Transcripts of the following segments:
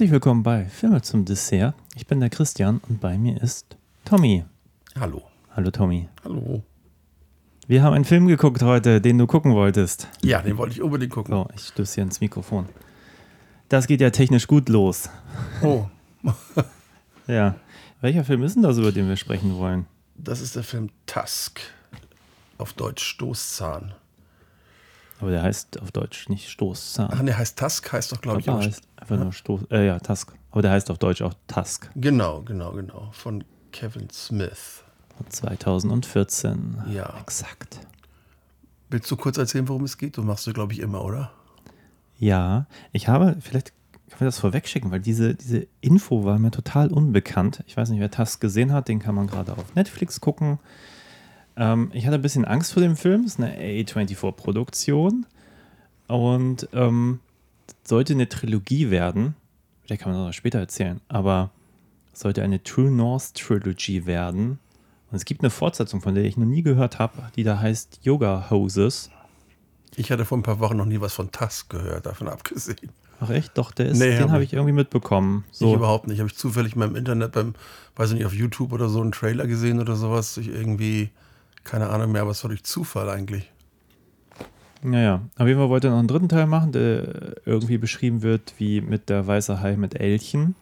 Herzlich willkommen bei Filme zum Dessert. Ich bin der Christian und bei mir ist Tommy. Hallo. Hallo Tommy. Hallo. Wir haben einen Film geguckt heute, den du gucken wolltest. Ja, den wollte ich unbedingt gucken. So, ich stöße hier ins Mikrofon. Das geht ja technisch gut los. Oh, Ja. Welcher Film ist denn das, über den wir sprechen wollen? das ist der Film Tusk. Auf Deutsch Stoßzahn. Aber der heißt auf Deutsch nicht Stoßzahn. Ach, der heißt Tusk, heißt doch, glaube ich, auch. heißt einfach nur Stoß. Äh, ja, Tusk. Aber der heißt auf Deutsch auch Tusk. Genau, genau, genau. Von Kevin Smith. Von 2014. Ja. Exakt. Willst du kurz erzählen, worum es geht? Du machst du, glaube ich, immer, oder? Ja, ich habe, vielleicht können wir das vorwegschicken, weil diese, diese Info war mir total unbekannt. Ich weiß nicht, wer Tusk gesehen hat, den kann man gerade auf Netflix gucken. Ähm, ich hatte ein bisschen Angst vor dem Film, es ist eine A24-Produktion und ähm, sollte eine Trilogie werden. Vielleicht kann man das noch später erzählen, aber es sollte eine True North Trilogy werden. Und es gibt eine Fortsetzung, von der ich noch nie gehört habe, die da heißt Yoga Hoses. Ich hatte vor ein paar Wochen noch nie was von Tusk gehört, davon abgesehen. Ach echt? Doch, der ist, Nee, den hab habe ich- ich irgendwie mitbekommen. Ich So, überhaupt nicht. Habe ich zufällig mal im Internet beim, weiß ich nicht, auf YouTube oder so einen Trailer gesehen oder sowas. Ich irgendwie, keine Ahnung mehr, was war durch Zufall eigentlich. naja. Auf jeden Fall wollte er noch einen dritten Teil machen, der irgendwie beschrieben wird wie mit der weiße Hai mit Elchen.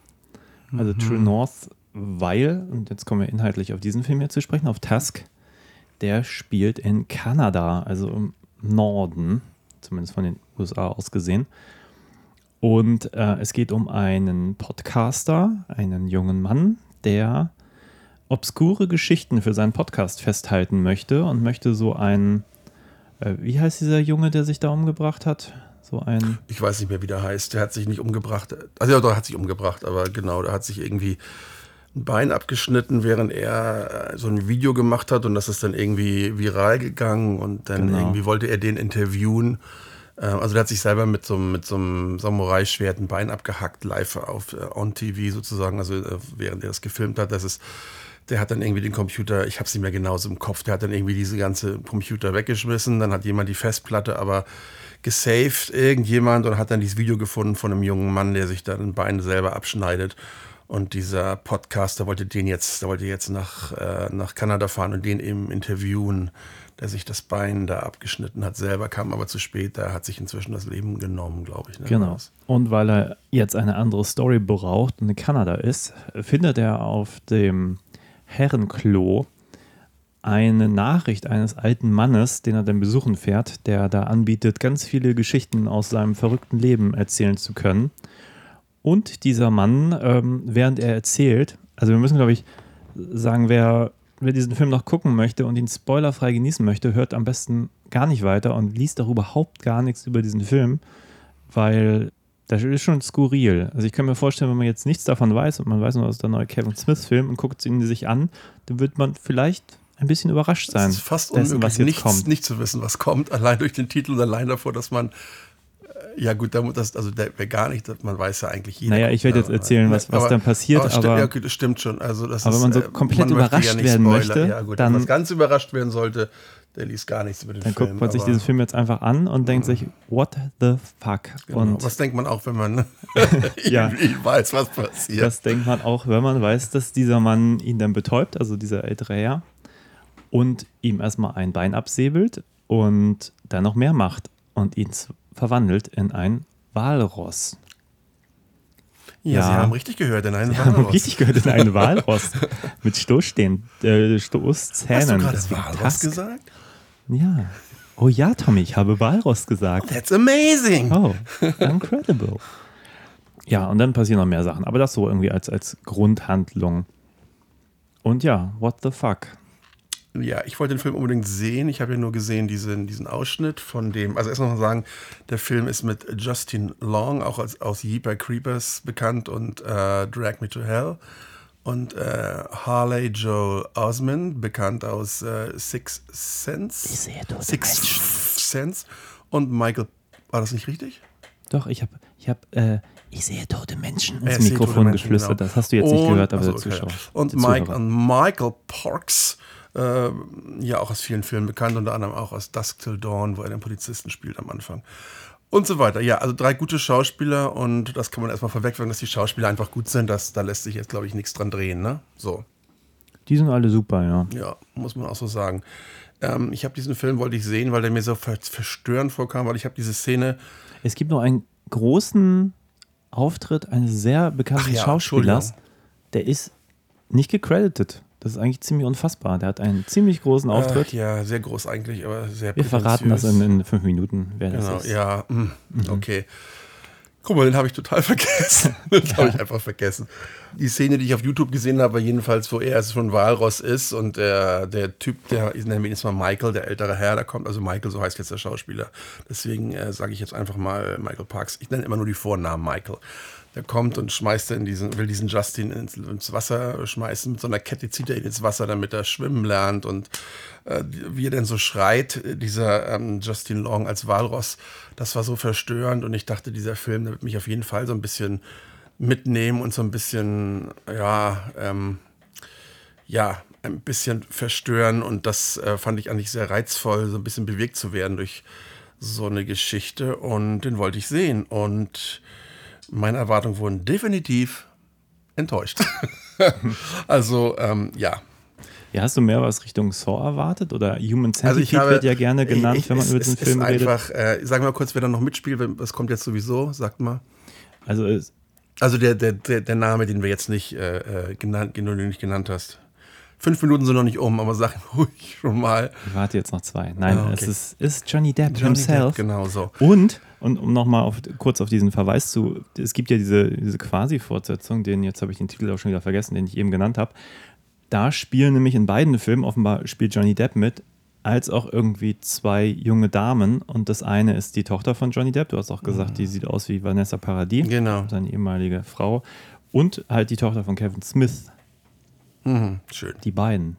Also Mhm. True North, weil, und jetzt kommen wir inhaltlich auf diesen Film hier zu sprechen, auf Tusk, der spielt in Kanada, also im Norden, zumindest von den USA aus gesehen. Und äh, es geht um einen Podcaster, einen jungen Mann, der obskure Geschichten für seinen Podcast festhalten möchte und möchte so ein, äh, wie heißt dieser Junge, der sich da umgebracht hat? So ein, Ich weiß nicht mehr, wie der heißt. Der hat sich nicht umgebracht. Also ja, doch, hat sich umgebracht, aber genau, der hat sich irgendwie ein Bein abgeschnitten, während er äh, so ein Video gemacht hat und das ist dann irgendwie viral gegangen und dann Genau. irgendwie wollte er den interviewen. Äh, Also der hat sich selber mit so, einem- mit so einem Samurai-Schwert ein Bein abgehackt, live auf äh, on TV sozusagen, also äh, während er das gefilmt hat. Das ist, der hat dann irgendwie den Computer, ich habe es nicht mehr genauso im Kopf, der hat dann irgendwie diese ganze Computer weggeschmissen, dann hat jemand die Festplatte aber gesaved, irgendjemand, und hat dann dieses Video gefunden von einem jungen Mann, der sich dann ein Bein selber abschneidet. Und dieser Podcaster wollte den jetzt, der wollte jetzt nach, äh, nach Kanada fahren und den eben interviewen, der sich das Bein da abgeschnitten hat, selber kam aber zu spät, der hat sich inzwischen das Leben genommen, glaube ich. Ne? Genau. Und weil er jetzt eine andere Story braucht und in Kanada ist, findet er auf dem Herrenklo eine Nachricht eines alten Mannes, den er dann besuchen fährt, der da anbietet, ganz viele Geschichten aus seinem verrückten Leben erzählen zu können. Und dieser Mann, ähm, während er erzählt, also wir müssen, glaube ich, sagen, wer, wer diesen Film noch gucken möchte und ihn spoilerfrei genießen möchte, hört am besten gar nicht weiter und liest auch überhaupt gar nichts über diesen Film, weil das ist schon skurril. Also ich kann mir vorstellen, wenn man jetzt nichts davon weiß und man weiß nur, das ist der neue Kevin Smith-Film und guckt ihn sich an, dann wird man vielleicht ein bisschen überrascht sein. Es ist fast dessen, unmöglich, was jetzt nichts, kommt. nicht zu wissen, was kommt, allein durch den Titel und allein davor, dass man, äh, ja gut, da muss das, also der wäre gar nicht, dass man weiß ja eigentlich jeder. Naja, ich werde jetzt erzählen, was- was dann passiert, sti- aber- ja, okay, das stimmt schon. Also das Aber ist, wenn man so äh, komplett man überrascht werden spoilern. möchte, ja, gut, dann- wenn man ganz überrascht werden sollte, der liest gar nichts über den Dann Film. guckt man sich diesen Film jetzt einfach an und denkt sich, what the fuck? Genau. Und was denkt man auch, wenn man Ja. weiß, was passiert? das denkt man auch, wenn man weiß, dass dieser Mann ihn dann betäubt, also dieser ältere Herr, und ihm erstmal ein Bein absäbelt und dann noch mehr macht und ihn verwandelt in ein Walross. Ja, ja. Sie haben richtig gehört, in einen haben Walross. richtig gehört, in ein Walross mit Stoßstehen, äh, Stoßzähnen. Hast du gerade Walross Tusk. gesagt? Ja. Oh ja, Tommy, ich habe Walross gesagt. That's amazing! Oh, incredible. Ja, und dann passieren noch mehr Sachen. Aber das so irgendwie als, als Grundhandlung. Und ja, what the fuck? Ja, ich wollte den Film unbedingt sehen. Ich habe ja nur gesehen diesen, diesen Ausschnitt von dem. Also erst noch mal sagen, der Film ist mit Justin Long, auch als, aus Jeeper Creepers bekannt und äh, Drag Me to Hell. Und äh, Harley Joel Osment, bekannt aus äh, Six Sense. sehe tote Six. Sense. Und Michael, war das nicht richtig? Doch, ich habe, ich habe, äh, ich sehe tote Menschen ins Mikrofon Menschen, geflüstert. genau. Das hast du jetzt nicht Und- gehört, aber achso, der okay. Zuschauer. Und, Mike, und Michael Parks, äh, ja auch aus vielen Filmen bekannt, unter anderem auch aus Dusk Till Dawn, wo er den Polizisten spielt am Anfang. Und so weiter. Ja, also drei gute Schauspieler und das kann man erstmal vorwegwerfen, dass die Schauspieler einfach gut sind. Das, da lässt sich jetzt, glaube ich, nichts dran drehen. Ne? So, Die sind alle super, ja. ja, muss man auch so sagen. Ähm, ich habe diesen Film, wollte ich sehen, weil der mir so ver verstörend vorkam, weil ich habe diese Szene, Es gibt noch einen großen Auftritt eines sehr bekannten Ach ja, Schauspielers. Der ist nicht gecredited. Das ist eigentlich ziemlich unfassbar. Der hat einen ziemlich großen Auftritt. Äh, ja, sehr groß eigentlich, aber sehr Wir verraten das in, in fünf Minuten, wer Genau, das ist. ja, mm, Mhm. okay. Guck mal, den habe ich total vergessen. Das habe ich einfach vergessen. Die Szene, die ich auf YouTube gesehen habe, war jedenfalls, wo er schon Walross ist und der, der Typ, der, ich nenne ihn jetzt mal Michael, der ältere Herr, da kommt, also Michael, so heißt jetzt der Schauspieler. Deswegen äh, sage ich jetzt einfach mal Michael Parks. Ich nenne immer nur die Vornamen Michael. Der kommt und schmeißt in diesen, will diesen Justin ins, ins Wasser schmeißen. Mit so einer Kette zieht er ihn ins Wasser, damit er schwimmen lernt. Und äh, wie er denn so schreit, äh, dieser ähm, Justin Long als Walross, das war so verstörend. Und ich dachte, dieser Film, der wird mich auf jeden Fall so ein bisschen mitnehmen und so ein bisschen, ja, ähm, ja, ein bisschen verstören. Und das äh, fand ich eigentlich sehr reizvoll, so ein bisschen bewegt zu werden durch so eine Geschichte. Und den wollte ich sehen. Und meine Erwartungen wurden definitiv enttäuscht. also, ähm, ja. Ja, hast du mehr was Richtung Saw erwartet? Oder Human Centipede Also ich wird ja gerne genannt, ich, wenn man es, über es diesen Film ist redet. einfach, äh, sagen wir mal kurz, wer da noch mitspielt, was kommt jetzt sowieso, sagt mal. Also es, Also der, der, der, der Name, den wir jetzt nicht äh, äh, genannt, den du nicht genannt hast. Fünf Minuten sind noch nicht um, aber sag ruhig schon mal. ich warte jetzt noch zwei. Nein, Ah, okay. es ist, ist Johnny Depp Johnny himself. Depp, genau so. Und, und um nochmal auf, kurz auf diesen Verweis zu, es gibt ja diese, diese Quasi-Fortsetzung, den jetzt habe ich den Titel auch schon wieder vergessen, den ich eben genannt habe. Da spielen nämlich in beiden Filmen, offenbar spielt Johnny Depp mit, als auch irgendwie zwei junge Damen. Und das eine ist die Tochter von Johnny Depp, du hast auch gesagt, die sieht aus wie Vanessa Paradis, Genau. seine ehemalige Frau. Und halt die Tochter von Kevin Smith, Mhm, schön. die beiden.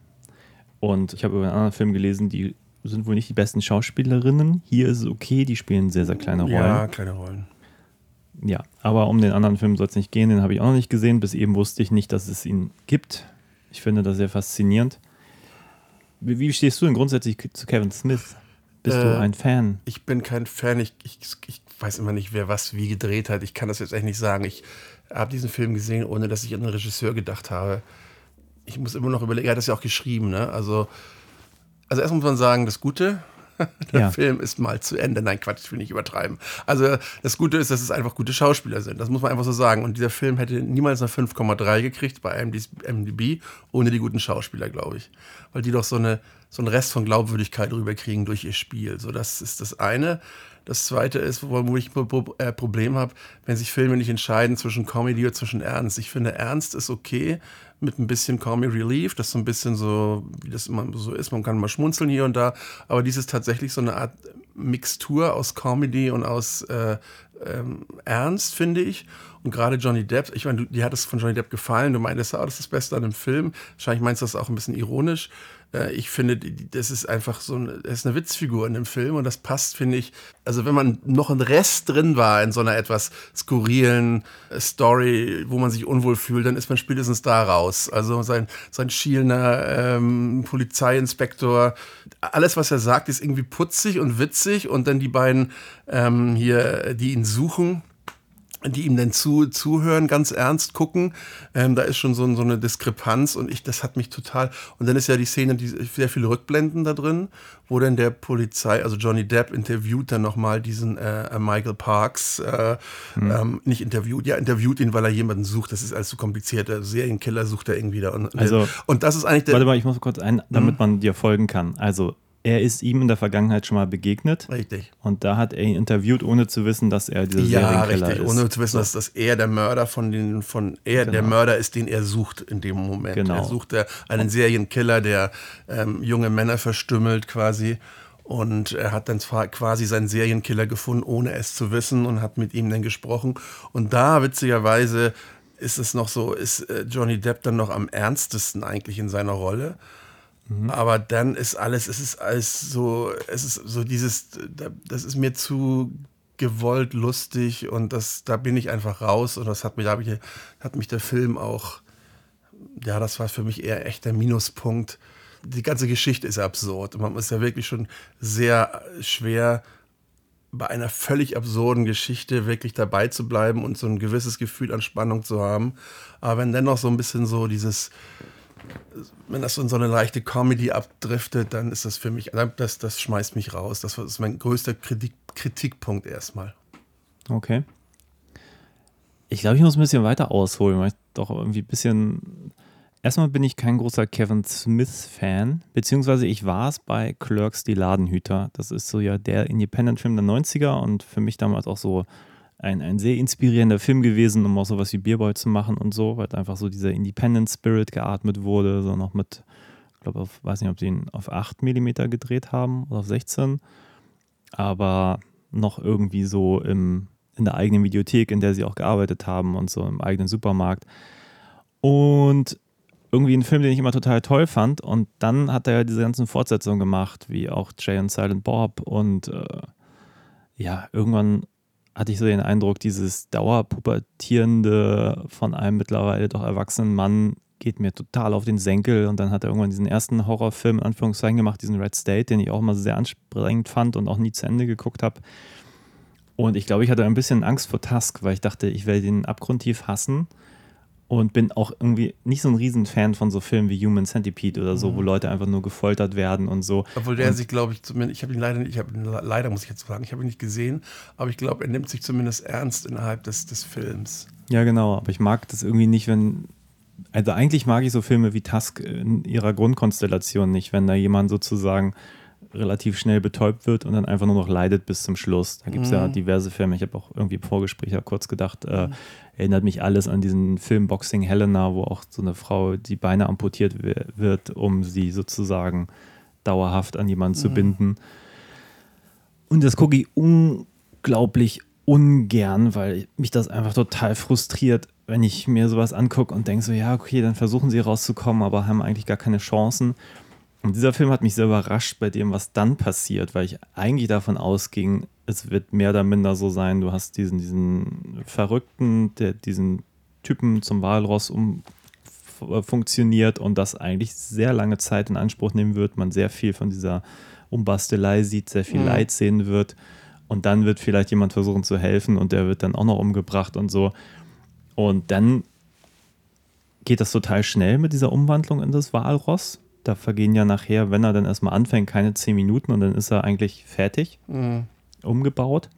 Und ich habe über einen anderen Film gelesen, die sind wohl nicht die besten Schauspielerinnen. Hier ist es okay, die spielen sehr, sehr kleine Rollen. Ja, kleine Rollen. Ja, aber um den anderen Film soll es nicht gehen, den habe ich auch noch nicht gesehen. Bis eben wusste ich nicht, dass es ihn gibt. Ich finde das sehr faszinierend. Wie, wie stehst du denn grundsätzlich zu Kevin Smith? Bist du Äh, ein Fan? Ich bin kein Fan. Ich, ich, ich weiß immer nicht, wer was wie gedreht hat. Ich kann das jetzt echt nicht sagen. Ich habe diesen Film gesehen, ohne dass ich an den Regisseur gedacht habe. Ich muss immer noch überlegen, er hat das ja auch geschrieben, ne? Also, also erst muss man sagen, das Gute, der Ja. Film ist mal zu Ende. Nein, Quatsch, ich will nicht übertreiben. Also das Gute ist, dass es einfach gute Schauspieler sind. Das muss man einfach so sagen. Und dieser Film hätte niemals eine 5,3 gekriegt bei MDB ohne die guten Schauspieler, glaube ich. Weil die doch so, eine, so einen Rest von Glaubwürdigkeit rüberkriegen durch ihr Spiel. So, das ist das eine. Das zweite ist, wo, ich ein äh, Problem habe, wenn sich Filme nicht entscheiden zwischen Comedy oder zwischen Ernst. Ich finde, Ernst ist okay mit ein bisschen Comedy Relief, das ist so ein bisschen so, wie das immer so ist. Man kann mal schmunzeln hier und da, aber dies ist tatsächlich so eine Art Mixtur aus Comedy und aus äh, ähm, Ernst, finde ich. Und gerade Johnny Depp, ich meine, dir hat es von Johnny Depp gefallen, du meintest, ah, das ist das Beste an dem Film. Wahrscheinlich meinst du das auch ein bisschen ironisch. Äh, ich finde, das ist einfach so eine, das ist eine Witzfigur in dem Film und das passt, finde ich. Also wenn man noch ein Rest drin war in so einer etwas skurrilen äh, Story, wo man sich unwohl fühlt, dann ist man spätestens da raus. Also sein, sein schielender ähm, Polizeiinspektor, alles, was er sagt, ist irgendwie putzig und witzig und dann die beiden ähm, hier, die ihn suchen, die ihm dann zu, zuhören, ganz ernst gucken. Ähm, da ist schon so, so eine Diskrepanz und ich, das hat mich total. Und dann ist ja die Szene, die sehr viele Rückblenden da drin, wo dann der Polizei, also Johnny Depp, interviewt dann nochmal diesen äh, Michael Parks, äh, ähm, nicht interviewt, ja, interviewt ihn, weil er jemanden sucht. Das ist alles zu kompliziert. Der Serienkiller sucht er irgendwie da. Und, Also- und das ist eigentlich der. Warte mal, ich muss kurz ein, damit Mhm. man dir folgen kann. Also, er ist ihm in der Vergangenheit schon mal begegnet Richtig. und da hat er ihn interviewt, ohne zu wissen, dass er dieser Ja, Serienkiller richtig. ist. Ohne zu wissen, dass, dass er der Mörder von den, von er der Genau. Mörder ist, den er sucht in dem Moment. Genau. Er sucht er einen Serienkiller, der ähm, junge Männer verstümmelt quasi. Und er hat dann zwar quasi seinen Serienkiller gefunden, ohne es zu wissen, und hat mit ihm dann gesprochen. Und da witzigerweise ist es noch so, ist äh, Johnny Depp dann noch am ernstesten eigentlich in seiner Rolle. Aber dann ist alles, es ist alles so, es ist so dieses, da- das ist mir zu gewollt lustig und das, da bin ich einfach raus und das hat mich, da ich, hat mich der Film auch, ja, das war für mich eher echt der Minuspunkt. Die ganze Geschichte ist absurd. Man ist ja wirklich schon sehr schwer bei einer völlig absurden Geschichte wirklich dabei zu bleiben und so ein gewisses Gefühl an Spannung zu haben. Aber wenn dennoch so ein bisschen so dieses, wenn das in so eine leichte Comedy abdriftet, dann ist das für mich, das, das schmeißt mich raus. Das ist mein größter Kritik, Kritikpunkt erstmal. Okay. Ich glaube, ich muss ein bisschen weiter ausholen, weil ich doch irgendwie ein bisschen. Erstmal bin ich kein großer Kevin Smith-Fan, beziehungsweise ich war es bei Clerks, die Ladenhüter. Das ist so ja der Independent-Film der 90er und für mich damals auch so ein, ein sehr inspirierender Film gewesen, um auch sowas wie Beerboy zu machen und so, weil einfach so dieser Independent-Spirit geatmet wurde, so noch mit, ich glaube, weiß nicht, ob sie ihn auf 8 mm gedreht haben oder auf 16 aber noch irgendwie so im, in der eigenen Videothek, in der sie auch gearbeitet haben und so im eigenen Supermarkt. Und irgendwie ein Film, den ich immer total toll fand. Und dann hat er ja diese ganzen Fortsetzungen gemacht, wie auch Jay und Silent Bob. Und äh, ja, irgendwann hatte ich so den Eindruck, dieses dauerpubertierende von einem mittlerweile doch erwachsenen Mann geht mir total auf den Senkel. Und dann hat er irgendwann diesen ersten Horrorfilm in Anführungszeichen gemacht, diesen Red State, den ich auch mal sehr anstrengend fand und auch nie zu Ende geguckt habe. Und ich glaube, ich hatte ein bisschen Angst vor Tusk, weil ich dachte, ich werde den abgrundtief hassen. Und bin auch irgendwie nicht so ein Riesenfan von so Filmen wie Human Centipede oder so, mhm. wo Leute einfach nur gefoltert werden und so. Obwohl der und sich, glaube ich, zumindest, ich habe ihn leider nicht, ich habe leider muss ich jetzt sagen, ich habe ihn nicht gesehen, aber ich glaube, er nimmt sich zumindest ernst innerhalb des, des Films. Ja, genau, aber ich mag das irgendwie nicht, wenn also eigentlich mag ich so Filme wie Tusk in ihrer Grundkonstellation nicht, wenn da jemand sozusagen relativ schnell betäubt wird und dann einfach nur noch leidet bis zum Schluss. Da gibt es mhm. ja diverse Filme. Ich habe auch irgendwie im Vorgespräch ja kurz gedacht, äh, mhm. Erinnert mich alles an diesen Film Boxing Helena, wo auch so eine Frau die Beine amputiert wird, um sie sozusagen dauerhaft an jemanden mhm. zu binden. Und das gucke ich unglaublich ungern, weil mich das einfach total frustriert, wenn ich mir sowas angucke und denke so, ja, okay, dann versuchen sie rauszukommen, aber haben eigentlich gar keine Chancen. Und dieser Film hat mich sehr überrascht bei dem, was dann passiert, weil ich eigentlich davon ausging, es wird mehr oder minder so sein, du hast diesen, diesen Verrückten, der diesen Typen zum Walross um funktioniert und das eigentlich sehr lange Zeit in Anspruch nehmen wird, man sehr viel von dieser Umbastelei sieht, sehr viel mhm. Leid sehen wird und dann wird vielleicht jemand versuchen zu helfen und der wird dann auch noch umgebracht und so. Und dann geht das total schnell mit dieser Umwandlung in das Walross. Da vergehen ja nachher, wenn er dann erstmal anfängt, keine zehn Minuten und dann ist er eigentlich fertig, mhm. umgebaut.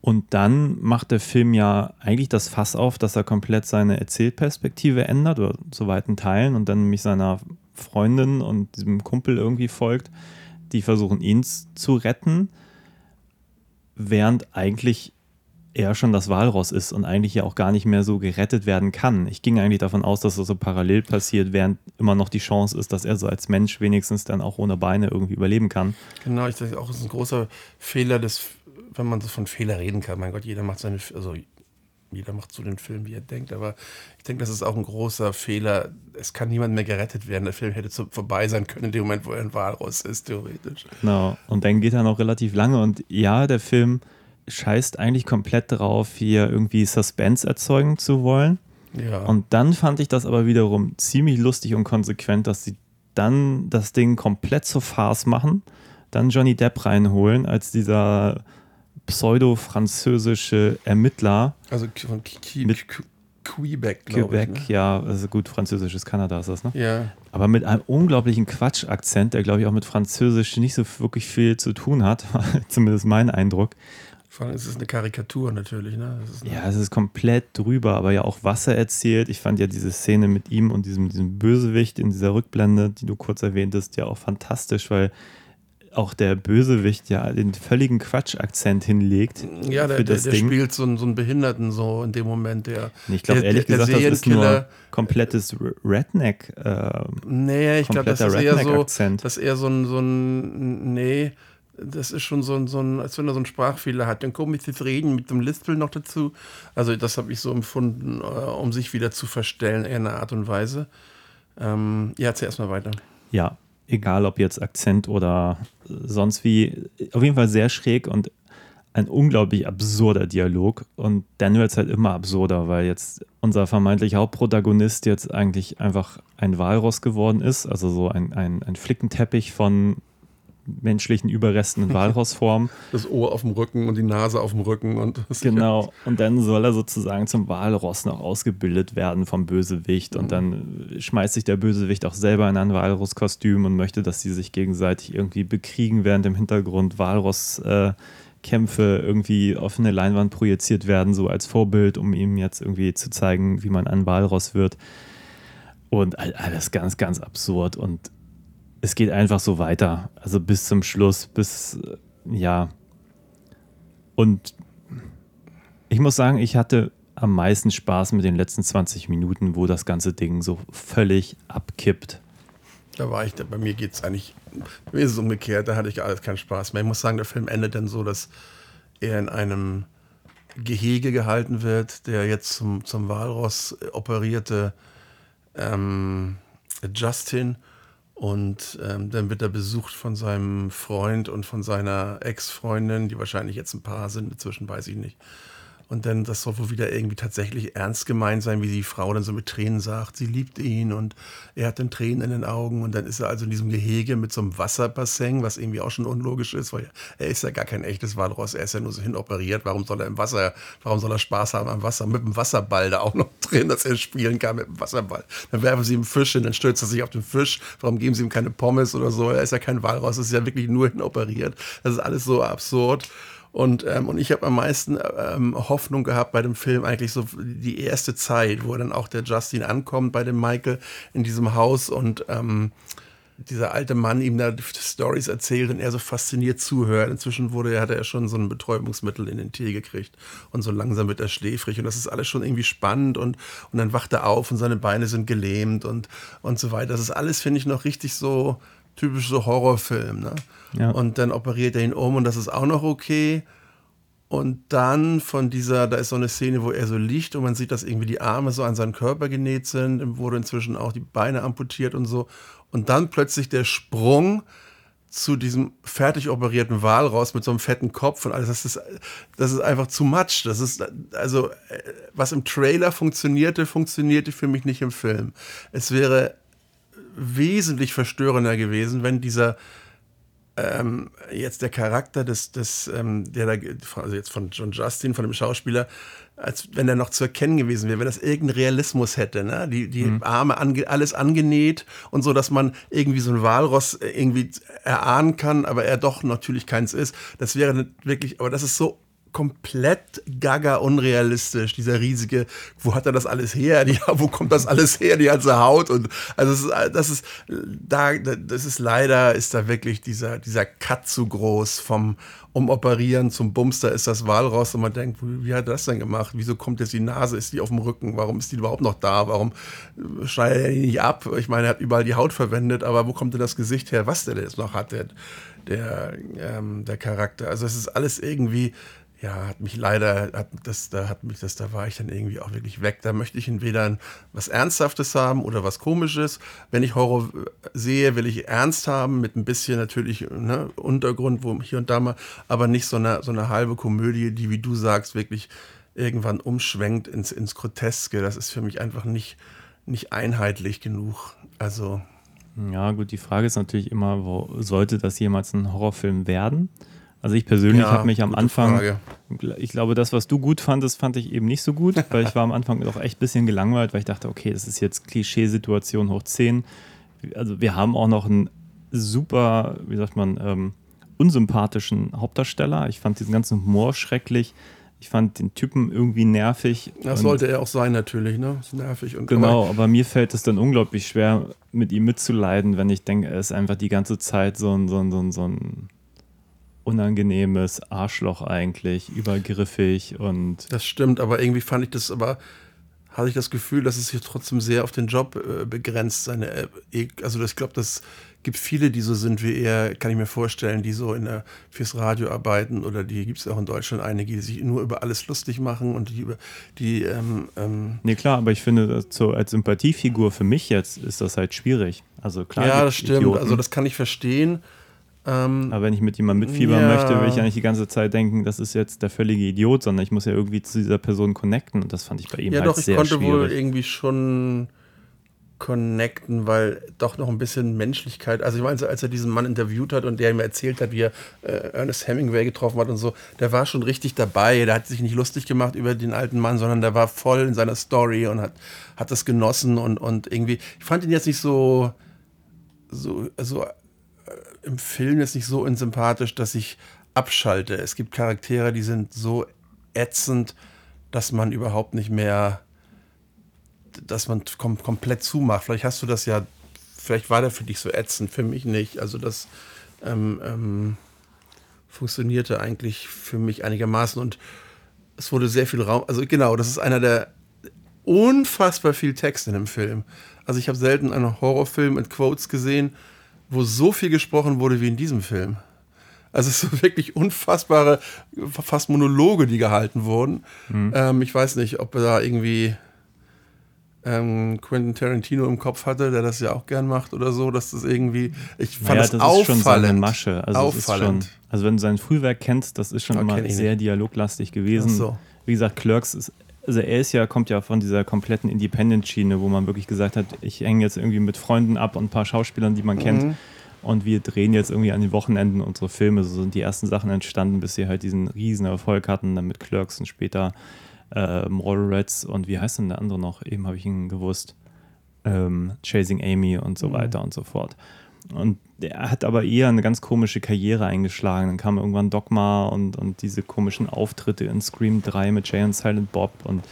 Und dann macht der Film ja eigentlich das Fass auf, dass er komplett seine Erzählperspektive ändert, oder zu weiten Teilen, und dann nämlich seiner Freundin und diesem Kumpel irgendwie folgt, die versuchen, ihn zu retten, während eigentlich er schon das Walross ist und eigentlich ja auch gar nicht mehr so gerettet werden kann. Ich ging eigentlich davon aus, dass das so parallel passiert, während immer noch die Chance ist, dass er so als Mensch wenigstens dann auch ohne Beine irgendwie überleben kann. Genau, ich denke auch, es ist ein großer Fehler des, wenn man so von Fehler reden kann. Mein Gott, jeder macht seine, also jeder macht so den Film, wie er denkt, aber ich denke, das ist auch ein großer Fehler. Es kann niemand mehr gerettet werden. Der Film hätte zu, vorbei sein können in dem Moment, wo er ein Walross ist, theoretisch. Genau, und dann geht er noch relativ lange und ja, der Film scheißt eigentlich komplett drauf, hier irgendwie Suspense erzeugen zu wollen. Ja. Und dann fand ich das aber wiederum ziemlich lustig und konsequent, dass sie dann das Ding komplett zur Farce machen, dann Johnny Depp reinholen als dieser pseudo-französische Ermittler. Also von mit Quebec, Quebec, ich, ne? ja, also gut, französisches Kanada ist das, ne? Ja. Aber mit einem unglaublichen Quatsch-Akzent, der, glaube ich, auch mit Französisch nicht so wirklich viel zu tun hat, zumindest mein Eindruck. Vor allem ist es eine Karikatur natürlich, ne? ja, es ist komplett drüber, aber ja auch Wasser erzählt. Ich fand ja diese Szene mit ihm und diesem, diesem Bösewicht in dieser Rückblende, die du kurz erwähntest, ja auch fantastisch, weil auch der Bösewicht ja den völligen Quatsch-Akzent hinlegt. Ja, der, der, der spielt so einen, so einen Behinderten so in dem Moment. Der, ich glaube, ehrlich der, gesagt, das ist nur komplettes Redneck. Äh, nee, ich glaube, das ist eher so, das ist eher so ein, so ein nee, das ist schon so ein, so ein, als wenn er so einen Sprachfehler hat. Dann kommt jetzt reden mit dem Lispel noch dazu. Also das habe ich so empfunden, äh, um sich wieder zu verstellen, eher in einer Art und Weise. Ähm, ja, erzähl erstmal weiter. Ja, egal ob jetzt Akzent oder sonst wie, auf jeden Fall sehr schräg und ein unglaublich absurder Dialog und dann wird es halt immer absurder, weil jetzt unser vermeintlicher Hauptprotagonist jetzt eigentlich einfach ein Walross geworden ist, also so ein, ein, ein Flickenteppich von menschlichen Überresten in Walrossform. Das Ohr auf dem Rücken und die Nase auf dem Rücken und genau. Und dann soll er sozusagen zum Walross noch ausgebildet werden vom Bösewicht und dann schmeißt sich der Bösewicht auch selber in ein Walross-Kostüm und möchte, dass sie sich gegenseitig irgendwie bekriegen, während im Hintergrund Walross äh, Kämpfe irgendwie auf eine Leinwand projiziert werden, so als Vorbild, um ihm jetzt irgendwie zu zeigen, wie man ein Walross wird. Und alles ganz, ganz absurd. Und es geht einfach so weiter. Also bis zum Schluss, bis, äh, ja. Und ich muss sagen, ich hatte am meisten Spaß mit den letzten 20 Minuten, wo das ganze Ding so völlig abkippt. Da war ich, da, bei mir geht es eigentlich, mir ist es umgekehrt, da hatte ich alles keinen Spaß mehr. Ich muss sagen, der Film endet dann so, dass er in einem Gehege gehalten wird, der jetzt zum, zum Walross operierte ähm, Justin. Und ähm, dann wird er besucht von seinem Freund und von seiner Ex-Freundin, die wahrscheinlich jetzt ein Paar sind, inzwischen weiß ich nicht. Und dann, das soll wohl wieder irgendwie tatsächlich ernst gemeint sein, wie die Frau dann so mit Tränen sagt, sie liebt ihn und er hat dann Tränen in den Augen und dann ist er also in diesem Gehege mit so einem Wasserbassin, was irgendwie auch schon unlogisch ist, weil er ist ja gar kein echtes Walross, er ist ja nur so hinoperiert. Warum soll er im Wasser, warum soll er Spaß haben am Wasser mit dem Wasserball da auch noch drin, dass er spielen kann mit dem Wasserball? Dann werfen sie ihm Fisch hin, dann stürzt er sich auf den Fisch. Warum geben sie ihm keine Pommes oder so? Er ist ja kein Walross, ist ja wirklich nur hinoperiert. Das ist alles so absurd. Und, ähm, und ich habe am meisten ähm, Hoffnung gehabt bei dem Film eigentlich so die erste Zeit, wo dann auch der Justin ankommt bei dem Michael in diesem Haus und ähm, dieser alte Mann ihm da Stories erzählt und er so fasziniert zuhört. Inzwischen wurde hatte er schon so ein Betäubungsmittel in den Tee gekriegt und so langsam wird er schläfrig und das ist alles schon irgendwie spannend und, und dann wacht er auf und seine Beine sind gelähmt und, und so weiter. Das ist alles, finde ich, noch richtig so typisch so Horrorfilm. Ne? Ja. Und dann operiert er ihn um und das ist auch noch okay. Und dann von dieser, da ist so eine Szene, wo er so liegt und man sieht, dass irgendwie die Arme so an seinen Körper genäht sind, wurde inzwischen auch die Beine amputiert und so. Und dann plötzlich der Sprung zu diesem fertig operierten Wal raus mit so einem fetten Kopf und alles. Das ist, das ist einfach zu much. Das ist, also, was im Trailer funktionierte, funktionierte für mich nicht im Film. Es wäre wesentlich verstörender gewesen, wenn dieser ähm, jetzt der Charakter des, des ähm, der da, also jetzt von John Justin, von dem Schauspieler, als wenn er noch zu erkennen gewesen wäre, wenn das irgendeinen Realismus hätte, ne? Die, die mhm. Arme ange, alles angenäht und so, dass man irgendwie so ein Walross irgendwie erahnen kann, aber er doch natürlich keins ist. Das wäre wirklich, aber das ist so komplett gaga unrealistisch, dieser riesige, wo hat er das alles her? Die, wo kommt das alles her, die ganze Haut? Und also das ist, da, das ist leider, ist da wirklich dieser, dieser Cut zu groß vom Umoperieren zum Bumster ist das Walross und man denkt, wie hat er das denn gemacht? Wieso kommt jetzt die Nase? Ist die auf dem Rücken? Warum ist die überhaupt noch da? Warum schneidet er die nicht ab? Ich meine, er hat überall die Haut verwendet, aber wo kommt denn das Gesicht her, was der jetzt noch hat, der, der, ähm, der Charakter? Also es ist alles irgendwie ja, hat mich leider, hat das, da hat mich das, da war ich dann irgendwie auch wirklich weg. Da möchte ich entweder was Ernsthaftes haben oder was Komisches. Wenn ich Horror sehe, will ich ernst haben, mit ein bisschen natürlich ne, Untergrund, wo hier und da mal, aber nicht so eine, so eine halbe Komödie, die, wie du sagst, wirklich irgendwann umschwenkt ins, ins Groteske. Das ist für mich einfach nicht, nicht einheitlich genug. Also. Ja, gut, die Frage ist natürlich immer, wo sollte das jemals ein Horrorfilm werden? Also ich persönlich ja, habe mich am Anfang, Frage. ich glaube, das, was du gut fandest, fand ich eben nicht so gut, weil ich war am Anfang doch echt ein bisschen gelangweilt, weil ich dachte, okay, das ist jetzt Klischeesituation hoch 10. Also wir haben auch noch einen super, wie sagt man, ähm, unsympathischen Hauptdarsteller. Ich fand diesen ganzen Humor schrecklich. Ich fand den Typen irgendwie nervig. Das sollte er auch sein, natürlich, ne? Ist nervig und Genau, aber, aber mir fällt es dann unglaublich schwer, mit ihm mitzuleiden, wenn ich denke, er ist einfach die ganze Zeit so ein, so ein, so ein, so ein unangenehmes Arschloch eigentlich, übergriffig und. Das stimmt, aber irgendwie fand ich das aber hatte ich das Gefühl, dass es hier trotzdem sehr auf den Job äh, begrenzt. Seine, äh, also ich glaube, das gibt viele, die so sind wie er, kann ich mir vorstellen, die so in der, fürs Radio arbeiten oder die gibt es auch in Deutschland einige, die sich nur über alles lustig machen und die über die. Ähm, ähm nee, klar, aber ich finde, so als Sympathiefigur für mich jetzt ist das halt schwierig. Also klar. Ja, das stimmt. Idioten. Also das kann ich verstehen. Ähm, Aber wenn ich mit jemandem mitfiebern Ja. möchte, will ich ja nicht die ganze Zeit denken, das ist jetzt der völlige Idiot, sondern ich muss ja irgendwie zu dieser Person connecten und das fand ich bei ihm ja, halt doch, ich sehr konnte wohl schwierig. irgendwie schon connecten, weil doch noch ein bisschen Menschlichkeit. Also ich meine, als er diesen Mann interviewt hat und der ihm erzählt hat, wie er äh, Ernest Hemingway getroffen hat und so, der war schon richtig dabei. Der hat sich nicht lustig gemacht über den alten Mann, sondern der war voll in seiner Story und hat, hat das genossen und, und irgendwie. Ich fand ihn jetzt nicht so, so, so im Film jetzt nicht so unsympathisch, dass ich abschalte. Es gibt Charaktere, die sind so ätzend, dass man überhaupt nicht mehr, dass man kom komplett zumacht. Vielleicht hast du das ja, vielleicht war der für dich so ätzend, für mich nicht. Also das ähm, ähm, funktionierte eigentlich für mich einigermaßen und es wurde sehr viel Raum. Also genau, das ist einer der unfassbar viel Text in dem Film. Also ich habe selten einen Horrorfilm mit Quotes gesehen, wo so viel gesprochen wurde wie in diesem Film. Also es sind wirklich unfassbare, fast Monologe, die gehalten wurden. Ähm, ich weiß nicht, ob er da irgendwie ähm, Quentin Tarantino im Kopf hatte, der das ja auch gern macht oder so, dass das irgendwie, ich fand naja, das, das auffallend. ist schon seine Masche. Also, auffallend. schon, also wenn du sein Frühwerk kennst, das ist schon Ah, immer sehr dialoglastig gewesen. Ach so. Wie gesagt, Clerks ist, also er ist ja, kommt ja von dieser kompletten Independent-Schiene, wo man wirklich gesagt hat, ich hänge jetzt irgendwie mit Freunden ab und ein paar Schauspielern, die man Mhm. kennt. Und wir drehen jetzt irgendwie an den Wochenenden unsere Filme. So sind die ersten Sachen entstanden, bis sie halt diesen riesen Erfolg hatten, dann mit Clerks und später äh, Mallrats und wie heißt denn der andere noch? Eben habe ich ihn gewusst. Ähm, Chasing Amy und Mhm. so weiter und so fort. Und er hat aber eher eine ganz komische Karriere eingeschlagen. Dann kam irgendwann Dogma und, und diese komischen Auftritte in Scream 3 mit Jay und Silent Bob. Und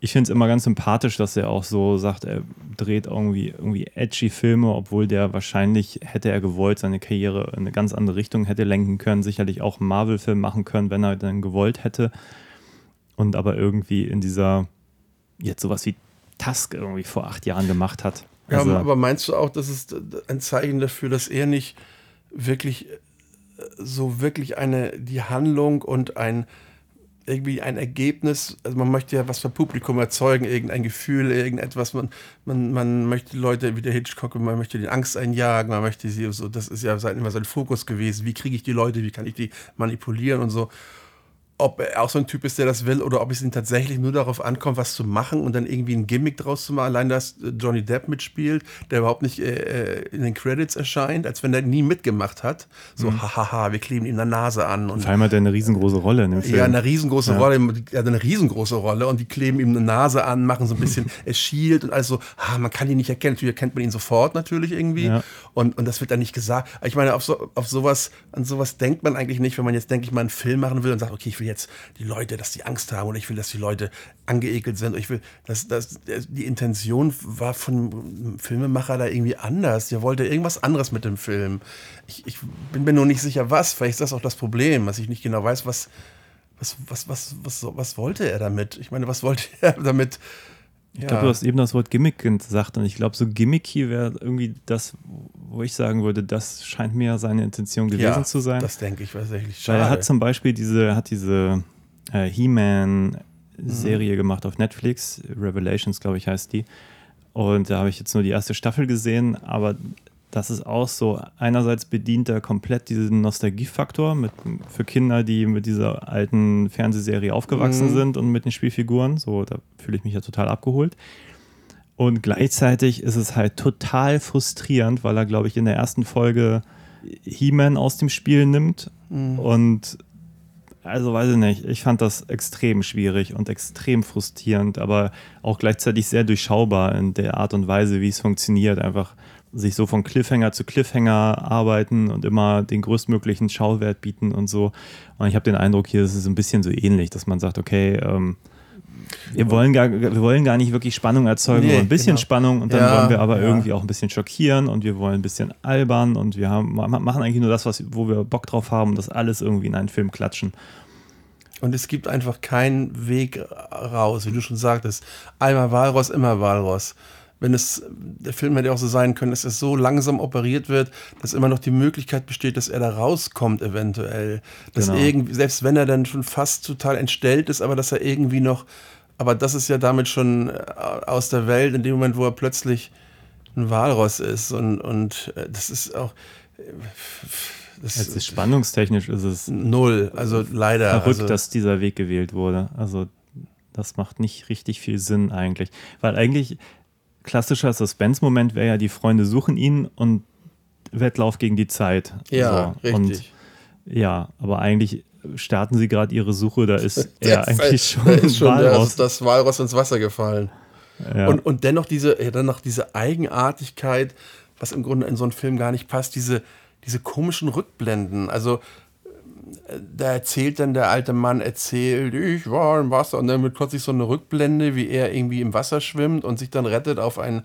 ich finde es immer ganz sympathisch, dass er auch so sagt, er dreht irgendwie, irgendwie edgy Filme, obwohl der wahrscheinlich, hätte er gewollt, seine Karriere in eine ganz andere Richtung hätte lenken können. Sicherlich auch einen Marvel-Film machen können, wenn er dann gewollt hätte. Und aber irgendwie in dieser, jetzt sowas wie Tusk irgendwie vor acht Jahren gemacht hat. Ja, Also- aber meinst du auch, das ist ein Zeichen dafür, dass er nicht wirklich äh, so wirklich eine die Handlung und ein irgendwie ein Ergebnis, also man möchte ja was vom Publikum erzeugen, irgendein Gefühl, irgendetwas, man, man, man möchte die Leute wie der Hitchcock, man möchte die Angst einjagen, man möchte sie so, das ist ja immer sein Fokus gewesen, wie kriege ich die Leute, wie kann ich die manipulieren und so ob er auch so ein Typ ist, der das will, oder ob es ihm tatsächlich nur darauf ankommt, was zu machen und dann irgendwie ein Gimmick draus zu machen. Allein, dass äh, Johnny Depp mitspielt, der überhaupt nicht äh, äh, in den Credits erscheint, als wenn er nie mitgemacht hat. So, hahaha, wir kleben ihm eine Nase an. Und Vor allem hat er eine riesengroße Rolle in dem Film. ja, eine riesengroße Ja. Rolle, er hat eine riesengroße Rolle und die kleben ihm eine Nase an, machen so ein bisschen, es schielt und alles so, ah, man kann ihn nicht erkennen, natürlich erkennt man ihn sofort natürlich irgendwie Ja. und, und das wird dann nicht gesagt. Ich meine, auf, so, auf sowas, an sowas denkt man eigentlich nicht, wenn man jetzt, denke ich mal, einen Film machen will und sagt, okay, ich will jetzt die Leute, dass die Angst haben oder ich will, dass die Leute angeekelt sind. Ich will, dass, dass die Intention war von Filmemacher da irgendwie anders. Der wollte irgendwas anderes mit dem Film. Ich, ich bin mir nur nicht sicher, was. Vielleicht ist das auch das Problem, dass ich nicht genau weiß, was, was, was, was, was, was wollte er damit? Ich meine, was wollte er damit? Ich glaube, du hast eben das Wort Gimmick gesagt und ich glaube, so gimmicky wäre irgendwie das, wo ich sagen würde, das scheint mir seine Intention gewesen zu sein. Das denke ich tatsächlich Weil schade. er hat zum Beispiel diese, hat diese äh, He-Man-Serie gemacht auf Netflix, Revelations, glaube ich, heißt die. Und da habe ich jetzt nur die erste Staffel gesehen, aber das ist auch so, einerseits bedient er komplett diesen Nostalgiefaktor mit, für Kinder, die mit dieser alten Fernsehserie aufgewachsen sind und mit den Spielfiguren. So, da fühle ich mich ja total abgeholt. Und gleichzeitig ist es halt total frustrierend, weil er, glaube ich, in der ersten Folge He-Man aus dem Spiel nimmt. Und also weiß ich nicht, ich fand das extrem schwierig und extrem frustrierend, aber auch gleichzeitig sehr durchschaubar in der Art und Weise, wie es funktioniert. Einfach sich so von Cliffhanger zu Cliffhanger arbeiten und immer den größtmöglichen Schauwert bieten und so. Und ich habe den Eindruck, hier ist es ein bisschen so ähnlich, dass man sagt, okay, ähm, wir wollen, gar, wir wollen gar nicht wirklich Spannung erzeugen, Nee, nur ein bisschen genau. Spannung und dann Ja, wollen wir aber ja. irgendwie auch ein bisschen schockieren und wir wollen ein bisschen albern und wir haben, ma- machen eigentlich nur das, was, wo wir Bock drauf haben und das alles irgendwie in einen Film klatschen. Und es gibt einfach keinen Weg raus, wie du schon sagtest. Einmal Walross, immer Walross. Wenn es, der Film hätte auch so sein können, dass es so langsam operiert wird, dass immer noch die Möglichkeit besteht, dass er da rauskommt, eventuell. Dass Genau. irgendwie, selbst wenn er dann schon fast total entstellt ist, aber dass er irgendwie noch, aber das ist ja damit schon äh, aus der Welt, in dem Moment, wo er plötzlich ein Walross ist. Und, und äh, das ist auch, das Es ist spannungstechnisch ist es null. Also leider. verrückt, also, dass dieser Weg gewählt wurde. Also das macht nicht richtig viel Sinn eigentlich. Weil eigentlich klassischer Suspense-Moment wäre ja, die Freunde suchen ihn und Wettlauf gegen die Zeit. ja, So. Und richtig. ja, aber eigentlich starten sie gerade ihre Suche, da ist er eigentlich schon, da ist schon Walross. das, Walross ins Wasser gefallen. ja. Und, und dennoch diese, ja, dann noch diese Eigenartigkeit, was im Grunde in so einen Film gar nicht passt, diese, diese komischen Rückblenden. Also da erzählt dann der alte Mann, erzählt, ich war im Wasser und dann wird plötzlich so eine Rückblende, wie er irgendwie im Wasser schwimmt und sich dann rettet auf ein,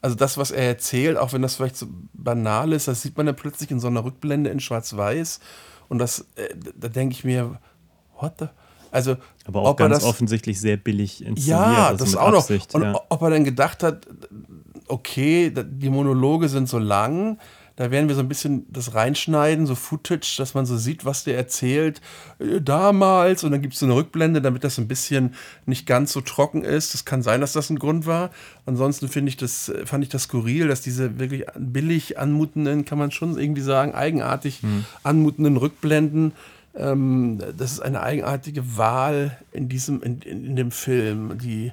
also das, was er erzählt, auch wenn das vielleicht so banal ist, das sieht man dann plötzlich in so einer Rückblende in Schwarz-Weiß und das, äh, da denke ich mir, what the, also aber auch ob er ganz das, offensichtlich sehr billig inszeniert. ja, also das mit auch noch. Absicht, Und ja. ob er dann gedacht hat, okay, die Monologe sind so lang, da werden wir so ein bisschen das reinschneiden, so Footage, dass man so sieht, was der erzählt äh, damals. Und dann gibt es so eine Rückblende, damit das ein bisschen nicht ganz so trocken ist. Das kann sein, dass das ein Grund war. Ansonsten finde ich das, äh, fand ich das skurril, dass diese wirklich billig anmutenden, kann man schon irgendwie sagen, eigenartig anmutenden Rückblenden ähm, das ist eine eigenartige Wahl in diesem, in, in, dem Film, die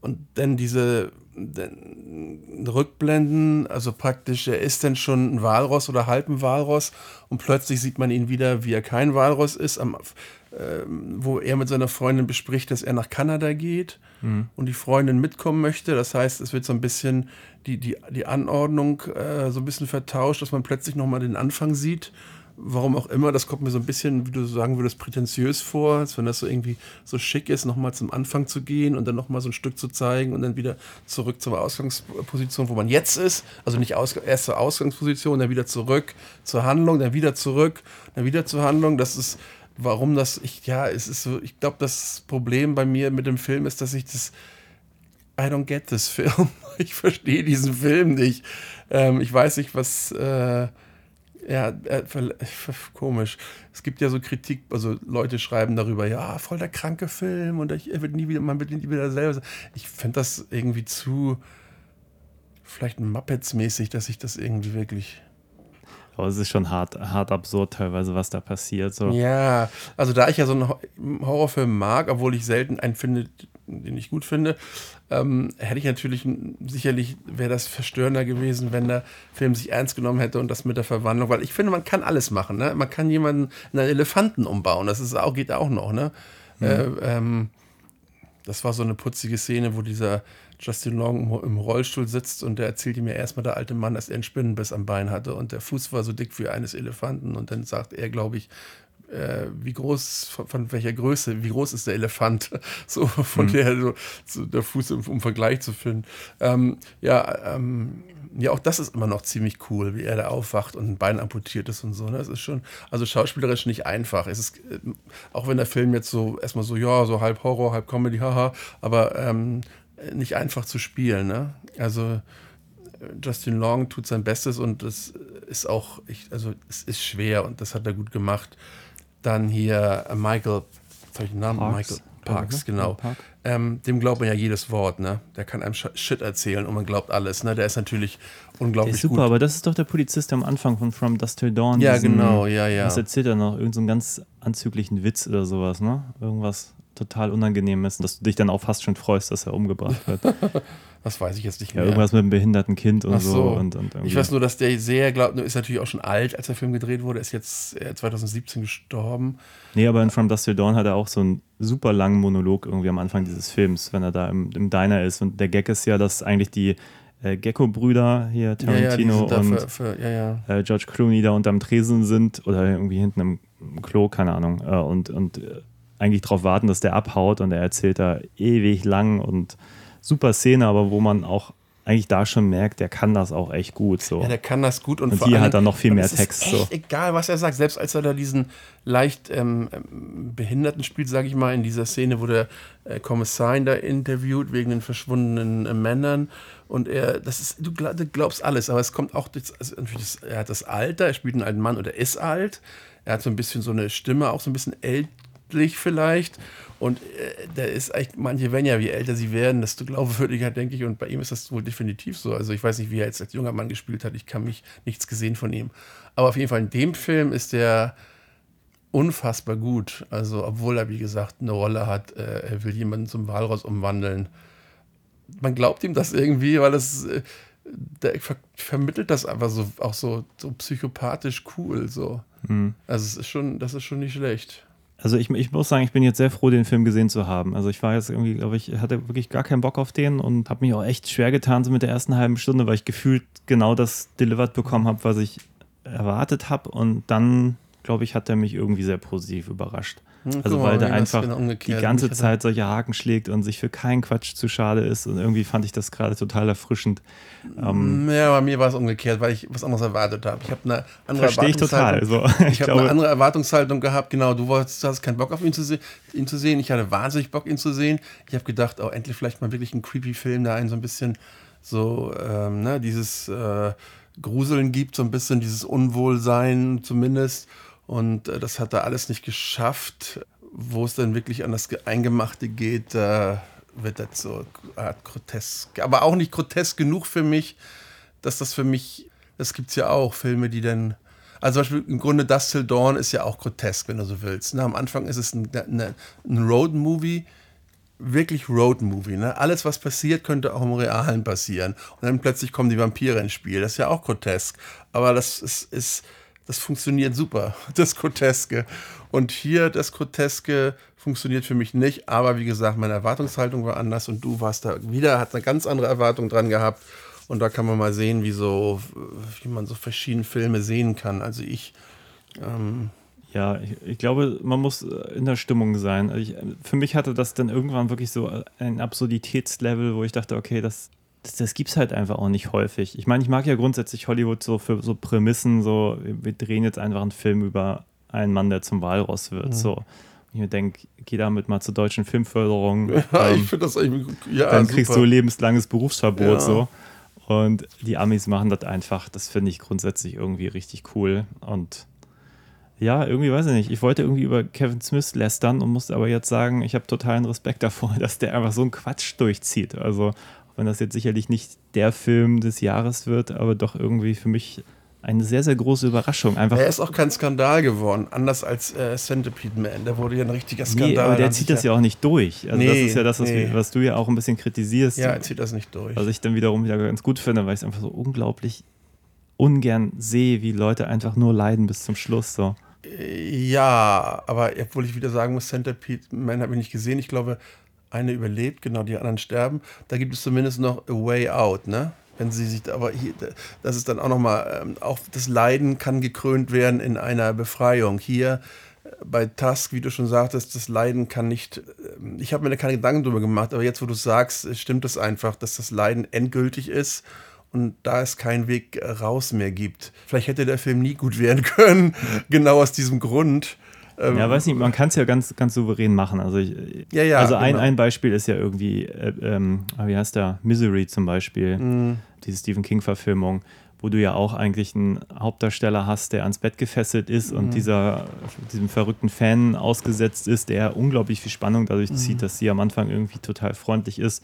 und dann diese Rückblenden, also praktisch, er ist dann schon ein Walross oder halb ein Walross und plötzlich sieht man ihn wieder, wie er kein Walross ist, am, ähm, wo er mit seiner Freundin bespricht, dass er nach Kanada geht und die Freundin mitkommen möchte. Das heißt, es wird so ein bisschen die, die, die Anordnung äh, so ein bisschen vertauscht, dass man plötzlich nochmal den Anfang sieht warum auch immer, das kommt mir so ein bisschen, wie du sagen würdest, prätentiös vor, als wenn das so irgendwie so schick ist, nochmal zum Anfang zu gehen und dann nochmal so ein Stück zu zeigen und dann wieder zurück zur Ausgangsposition, wo man jetzt ist. Also nicht aus, erst zur Ausgangsposition, dann wieder zurück zur Handlung, dann wieder zurück, dann wieder zur Handlung. Das ist, warum das, ich, ja, es ist so, ich glaube, das Problem bei mir mit dem Film ist, dass ich das, I don't get this Film. Ich verstehe diesen Film nicht. Ähm, ich weiß nicht, was. Äh, ja, äh, komisch. Es gibt ja so Kritik, also Leute schreiben darüber, ja, voll der kranke Film und ich, wird nie wieder, man wird nie wieder selber. Ich finde das irgendwie zu, vielleicht Muppets-mäßig, dass ich das irgendwie wirklich. Aber es ist schon hart, hart absurd teilweise, was da passiert. So. Ja, also da ich ja so einen Ho- Horrorfilm mag, obwohl ich selten einen finde, den ich gut finde, ähm, hätte ich natürlich, sicherlich wäre das verstörender gewesen, wenn der Film sich ernst genommen hätte und das mit der Verwandlung, weil ich finde, man kann alles machen, ne? Man kann jemanden in einen Elefanten umbauen, das ist auch, geht auch noch, ne? Äh, ähm, das war so eine putzige Szene, wo dieser Justin Long im- Rollstuhl sitzt und der erzählte mir erstmal der alte Mann, dass er einen Spinnenbiss am Bein hatte und der Fuß war so dick wie eines Elefanten und dann sagt er, glaube ich, äh, wie groß, von, von welcher Größe, wie groß ist der Elefant? So von der, so, so der Fuß im, um Vergleich zu finden. Ähm, ja, ähm, ja, auch das ist immer noch ziemlich cool, wie er da aufwacht und ein Bein amputiert ist und so. Ne? Das ist schon, also schauspielerisch nicht einfach. Es ist, äh, auch wenn der Film jetzt so erstmal so, ja, so halb Horror, halb Comedy, haha, aber ähm, nicht einfach zu spielen. Ne? Also Justin Long tut sein Bestes und das ist auch, ich, also es ist schwer und das hat er gut gemacht. Dann hier äh, Michael, was hab ich den Namen? Parks, Michael Parks, genau. Park. Ähm, dem glaubt man ja jedes Wort, ne? Der kann einem Shit erzählen und man glaubt alles, ne? Der ist natürlich unglaublich Der ist super, gut. aber das ist doch der Polizist am Anfang von From Dust Till Dawn. Ja, genau, ja, ja. Was erzählt er noch? Irgend so einen ganz anzüglichen Witz oder sowas, ne? Irgendwas total Unangenehmes, dass du dich dann auch fast schon freust, dass er umgebracht wird. ja, Das weiß ich jetzt nicht mehr. irgendwas mit einem behinderten Kind und Ach so. so. Und, und ich weiß nur, dass der sehr, glaubt, ist natürlich auch schon alt, als der Film gedreht wurde, ist jetzt äh, 2017 gestorben. Nee, aber in From Dust Till Dawn hat er auch so einen super langen Monolog irgendwie am Anfang dieses Films, wenn er da im, im Diner ist. Und der Gag ist ja, dass eigentlich die äh, Gecko-Brüder hier, Ja, ja, Tarantino sind da und für, für, ja, ja. äh, George Clooney da unterm Tresen sind oder irgendwie hinten im, Klo, keine Ahnung, äh, und, und äh, eigentlich darauf warten, dass der abhaut und er erzählt da ewig lang und super Szene, aber wo man auch eigentlich da schon merkt, der kann das auch echt gut. So. Ja, der kann das gut und, Und vor hier allem- hat er noch viel mehr es Text, so. egal, was er sagt. Selbst als er da diesen leicht ähm, ähm, Behinderten spielt, sage ich mal, in dieser Szene, wo der äh, Kommissar ihn da interviewt wegen den verschwundenen äh, Männern. Und er, das ist, du, glaub, du glaubst alles, aber es kommt auch, das, also das, er hat das Alter, er spielt einen alten Mann oder ist alt. Er hat so ein bisschen so eine Stimme, auch so ein bisschen ältlich vielleicht. Und äh, der ist echt, manche werden ja, wie älter sie werden, desto glaubwürdiger, denke ich. Und bei ihm ist das wohl definitiv so. Also ich weiß nicht, wie er jetzt als junger Mann gespielt hat. Ich kann mich nichts gesehen von ihm. Aber auf jeden Fall in dem Film ist der unfassbar gut. Also, obwohl er, wie gesagt, eine Rolle hat, äh, er will jemanden zum Walross umwandeln. Man glaubt ihm das irgendwie, weil es, äh, der ver vermittelt das einfach so, auch so, so psychopathisch cool. So. Also, es ist schon, das ist schon nicht schlecht. Also ich, ich muss sagen, ich bin jetzt sehr froh, den Film gesehen zu haben. Also ich war jetzt irgendwie, glaube ich, hatte wirklich gar keinen Bock auf den und habe mich auch echt schwer getan so mit der ersten halben Stunde, weil ich gefühlt genau das delivered bekommen habe, was ich erwartet habe. Und dann, glaube ich, hat er mich irgendwie sehr positiv überrascht. Hm, Also weil der einfach genau die ganze Zeit solche Haken schlägt und sich für keinen Quatsch zu schade ist. Und irgendwie fand ich das gerade total erfrischend. Ähm, Ja, bei mir war es umgekehrt, weil ich was anderes erwartet habe. Ich habe eine andere Verstehe ich total. Erwartungshaltung- Also, ich Ich habe eine andere Erwartungshaltung gehabt. Genau, du wolltest, du hast keinen Bock auf ihn zu, se ihn zu sehen. Ich hatte wahnsinnig Bock, ihn zu sehen. Ich habe gedacht, oh, endlich vielleicht mal wirklich einen creepy Film, der einen so ein bisschen so, ähm, ne, dieses äh, Gruseln gibt, so ein bisschen dieses Unwohlsein zumindest. Und äh, das hat er alles nicht geschafft. Wo es dann wirklich an das Ge- Eingemachte geht, da wird das so Art grotesk. Aber auch nicht grotesk genug für mich, dass das für mich, das gibt es ja auch, Filme, die dann. Also zum Beispiel im Grunde Dust Till Dawn ist ja auch grotesk, wenn du so willst. Ne? Am Anfang ist es ein, ein, ein Road-Movie, wirklich Road-Movie. Ne? Alles, was passiert, könnte auch im Realen passieren. Und dann plötzlich kommen die Vampire ins Spiel. Das ist ja auch grotesk. Aber das ist, ist das funktioniert super, das Groteske. Und hier, das Groteske funktioniert für mich nicht. Aber wie gesagt, meine Erwartungshaltung war anders und du warst da wieder, hat eine ganz andere Erwartung dran gehabt. Und da kann man mal sehen, wie, so, wie man so verschiedene Filme sehen kann. Also ich, ähm, Ja, ich, ich glaube, man muss in der Stimmung sein. Also ich, für mich hatte das dann irgendwann wirklich so ein Absurditätslevel, wo ich dachte, okay, das, das, das gibt es halt einfach auch nicht häufig. Ich meine, ich mag ja grundsätzlich Hollywood so für so Prämissen, so wir drehen jetzt einfach einen Film über einen Mann, der zum Walross wird. So. Und ich mir denke, geh damit mal zur deutschen Filmförderung. ja, ähm, ich finde das eigentlich, ja, dann kriegst super. du lebenslanges Berufsverbot Ja. so. Und die Amis machen das einfach. Das finde ich grundsätzlich irgendwie richtig cool. Und ja, irgendwie weiß ich nicht. Ich wollte irgendwie über Kevin Smith lästern und musste aber jetzt sagen, ich habe totalen Respekt davor, dass der einfach so einen Quatsch durchzieht. Also, wenn das jetzt sicherlich nicht der Film des Jahres wird, aber doch irgendwie für mich eine sehr, sehr große Überraschung. Einfach Er ist auch kein Skandal geworden, anders als äh, Centipede Man. Der wurde ja ein richtiger Nee, Skandal. aber der zieht das ja auch nicht durch. Also das Nee, ist ja das, was, nee. wir, was du ja auch ein bisschen kritisierst. Ja, er zieht das nicht durch. Was ich dann wiederum wieder ganz gut finde, weil ich es einfach so unglaublich ungern sehe, wie Leute einfach nur leiden bis zum Schluss. So. Ja, aber obwohl ich wieder sagen muss, Centipede Man habe ich nicht gesehen. Ich glaube, eine überlebt, genau, die anderen sterben. Da gibt es zumindest noch A Way Out, ne? Wenn sie sich, aber hier, das ist dann auch nochmal, ähm, auch das Leiden kann gekrönt werden in einer Befreiung. Hier äh, bei Tusk, wie du schon sagtest, das Leiden kann nicht, ähm, ich habe mir da keine Gedanken drüber gemacht, aber jetzt, wo du sagst, äh, stimmt es einfach, dass das Leiden endgültig ist und da es keinen Weg äh, raus mehr gibt. Vielleicht hätte der Film nie gut werden können, genau aus diesem Grund. Ähm, Ja, weiß nicht, man kann es ja ganz, ganz souverän machen. Also, ich, Ja, ja, also ein, genau. ein Beispiel ist ja irgendwie, äh, ähm, wie heißt der? Misery zum Beispiel, Mhm. diese Stephen King-Verfilmung, wo du ja auch eigentlich einen Hauptdarsteller hast, der ans Bett gefesselt ist Mhm. und dieser, diesem verrückten Fan ausgesetzt ist, der unglaublich viel Spannung dadurch Mhm. zieht, dass sie am Anfang irgendwie total freundlich ist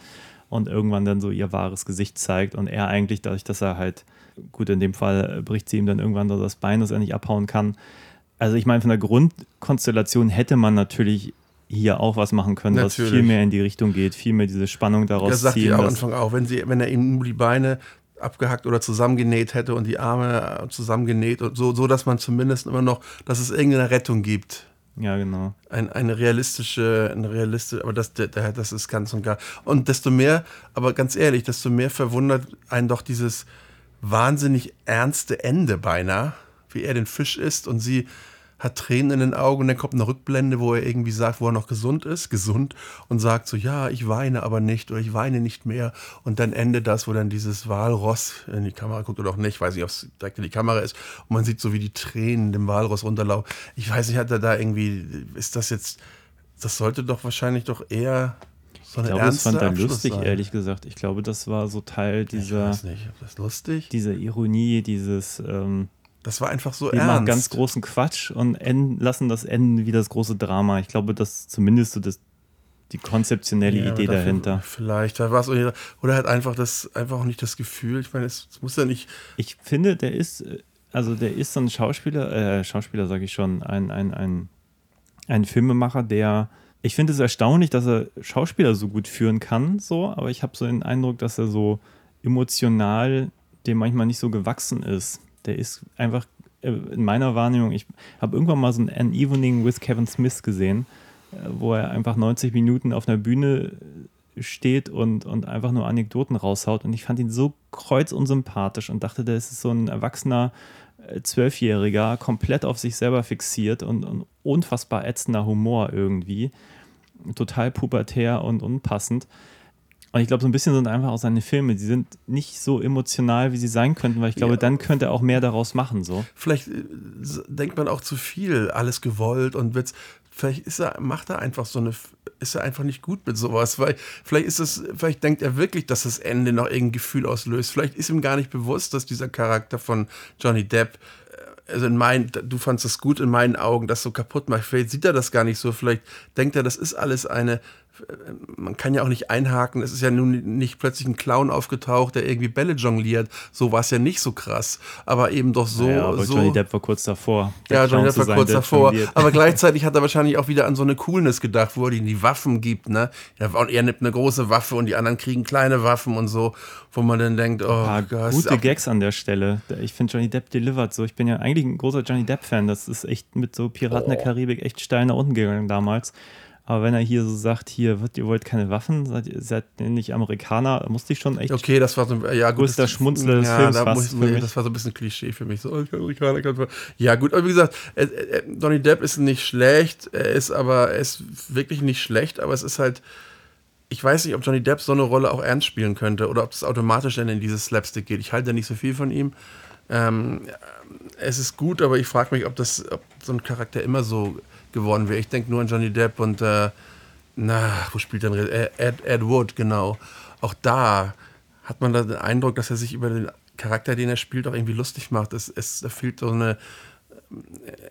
und irgendwann dann so ihr wahres Gesicht zeigt und er eigentlich dadurch, dass er halt, gut, in dem Fall äh, bricht sie ihm dann irgendwann so das Bein, dass er nicht abhauen kann. Also ich meine, von der Grundkonstellation hätte man natürlich hier auch was machen können, was Natürlich. viel mehr in die Richtung geht, viel mehr diese Spannung daraus Das sagte ziehen. ich am Anfang auch. Wenn, sie, wenn er ihm nur die Beine abgehackt oder zusammengenäht hätte und die Arme äh, zusammengenäht und so, so dass man zumindest immer noch, dass es irgendeine Rettung gibt. ja, genau. Ein, eine realistische, eine realistische, aber das, das ist ganz und gar. Und desto mehr, aber ganz ehrlich, desto mehr verwundert einen doch dieses wahnsinnig ernste Ende beinahe, wie er den Fisch isst und sie hat Tränen in den Augen und dann kommt eine Rückblende, wo er irgendwie sagt, wo er noch gesund ist, gesund und sagt so, ja, ich weine aber nicht oder ich weine nicht mehr und dann endet das, wo dann dieses Walross in die Kamera guckt oder auch nicht, weiß nicht, ob es direkt in die Kamera ist und man sieht so, wie die Tränen dem Walross runterlaufen. Ich weiß nicht, hat er da irgendwie, ist das jetzt, das sollte doch wahrscheinlich doch eher so eine Ich glaube, das fand er Abschluss lustig, sein. ehrlich gesagt. Ich glaube, das war so Teil Ich dieser, weiß nicht, ob das lustig? dieser Ironie, dieses ähm, Das war einfach so machen ernst. ganz großen Quatsch und end, lassen das enden wie das große Drama. Ich glaube, dass zumindest so das, die konzeptionelle Ja, Idee dahinter. Vielleicht, da war es oder oder halt einfach das, einfach auch nicht das Gefühl. Ich meine, es, es muss ja nicht. Ich finde, der ist, also der ist so ein Schauspieler, äh, Schauspieler sage ich schon, ein, ein, ein, ein Filmemacher, der, ich finde es erstaunlich, dass er Schauspieler so gut führen kann, so, aber ich habe so den Eindruck, dass er so emotional dem manchmal nicht so gewachsen ist. Der ist einfach äh, in meiner Wahrnehmung, ich habe irgendwann mal so ein An Evening with Kevin Smith gesehen, äh, wo er einfach 90 Minuten auf einer Bühne steht und, und einfach nur Anekdoten raushaut. Und ich fand ihn so kreuzunsympathisch und dachte, der ist so ein erwachsener äh, Zwölfjähriger, komplett auf sich selber fixiert und, und unfassbar ätzender Humor irgendwie. Total pubertär und unpassend. Und ich glaube, so ein bisschen sind einfach auch seine Filme, die sind nicht so emotional, wie sie sein könnten, weil ich glaube, Ja. dann könnte er auch mehr daraus machen. So. Vielleicht äh, denkt man auch zu viel, alles gewollt und wird's. Vielleicht ist er, macht er einfach so eine, ist er einfach nicht gut mit sowas, weil vielleicht ist es, vielleicht denkt er wirklich, dass das Ende noch irgendein Gefühl auslöst. Vielleicht ist ihm gar nicht bewusst, dass dieser Charakter von Johnny Depp, äh, also in meinen, du fandst es gut in meinen Augen, das so kaputt macht. Vielleicht sieht er das gar nicht so. Vielleicht denkt er, das ist alles eine, man kann ja auch nicht einhaken. Es ist ja nun nicht plötzlich ein Clown aufgetaucht, der irgendwie Bälle jongliert. So war es ja nicht so krass. Aber eben doch so. ja, aber so Johnny Depp war kurz davor. der ja, Johnny Depp war kurz davor. jongliert. Aber gleichzeitig hat er wahrscheinlich auch wieder an so eine Coolness gedacht, wo er ihnen die Waffen gibt. Ne? Er nimmt eine große Waffe und die anderen kriegen kleine Waffen und so, wo man dann denkt, oh paar Gott. gute Gags an der Stelle. Ich finde Johnny Depp delivered so. Ich bin ja eigentlich ein großer Johnny Depp-Fan. Das ist echt mit so Piraten der Karibik echt steil nach unten gegangen damals. Aber wenn er hier so sagt, hier, wird, ihr wollt keine Waffen, seid ihr seid ihr nicht Amerikaner, musste ich schon echt. Okay, das war so ja gut. Größter das- Schmunzler des ja, Films da fast für nee, mich. Das war so ein bisschen Klischee für mich. So, oh, ich Amerikaner, kann- ja gut, aber wie gesagt, äh, äh, Johnny Depp ist nicht schlecht, er ist aber, er ist wirklich nicht schlecht, aber es ist halt, ich weiß nicht, ob Johnny Depp so eine Rolle auch ernst spielen könnte oder ob das automatisch dann in dieses Slapstick geht. Ich halte ja nicht so viel von ihm. Ähm, es ist gut, aber ich frage mich, ob das, ob so ein Charakter immer so geworden wäre. Ich denke nur an Johnny Depp und äh, na, wo spielt denn? Ed, Ed, Wood, genau. Auch da hat man da den Eindruck, dass er sich über den Charakter, den er spielt, auch irgendwie lustig macht. Es, es da fehlt so eine,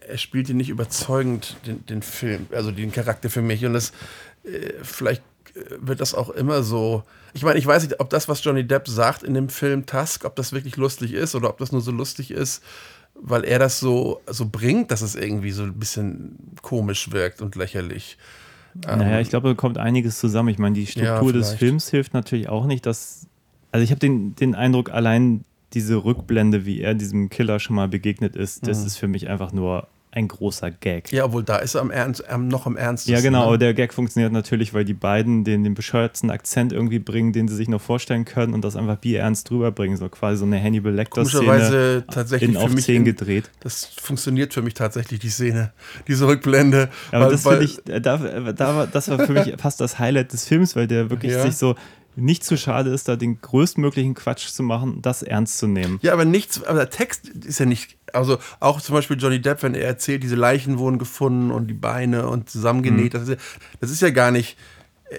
er spielt ihn nicht überzeugend, den, den Film, also den Charakter für mich. Und das, äh, vielleicht äh, wird das auch immer so. Ich meine, ich weiß nicht, ob das, was Johnny Depp sagt in dem Film Tusk, ob das wirklich lustig ist oder ob das nur so lustig ist, weil er das so, so bringt, dass es irgendwie so ein bisschen komisch wirkt und lächerlich. Naja, ich glaube, da kommt einiges zusammen. Ich meine, die Struktur des vielleicht. Films hilft natürlich auch nicht, dass. Also ich habe den, den Eindruck, allein diese Rückblende, wie er diesem Killer schon mal begegnet ist, das ist für mich einfach nur ein großer Gag. Ja, obwohl da ist er am Ernst, noch am ernstesten. Ja, genau, aber Ne? der Gag funktioniert natürlich, weil die beiden den, den bescheuertsten Akzent irgendwie bringen, den sie sich noch vorstellen können und das einfach bierernst drüber bringen. So quasi so eine Hannibal Lecter-Szene tatsächlich in auf mich 10 in- gedreht. Das funktioniert für mich tatsächlich, die Szene, diese Rückblende. Aber weil- das finde ich, äh, da, da, war- das war für mich fast das Highlight des Films, weil der wirklich Ja. sich so nicht zu schade ist, da den größtmöglichen Quatsch zu machen, das ernst zu nehmen. Ja, aber nichts, aber der Text ist ja nicht, also auch zum Beispiel Johnny Depp, wenn er erzählt, diese Leichen wurden gefunden und die Beine und zusammengenäht, Mhm. das, ist ja, das ist ja gar nicht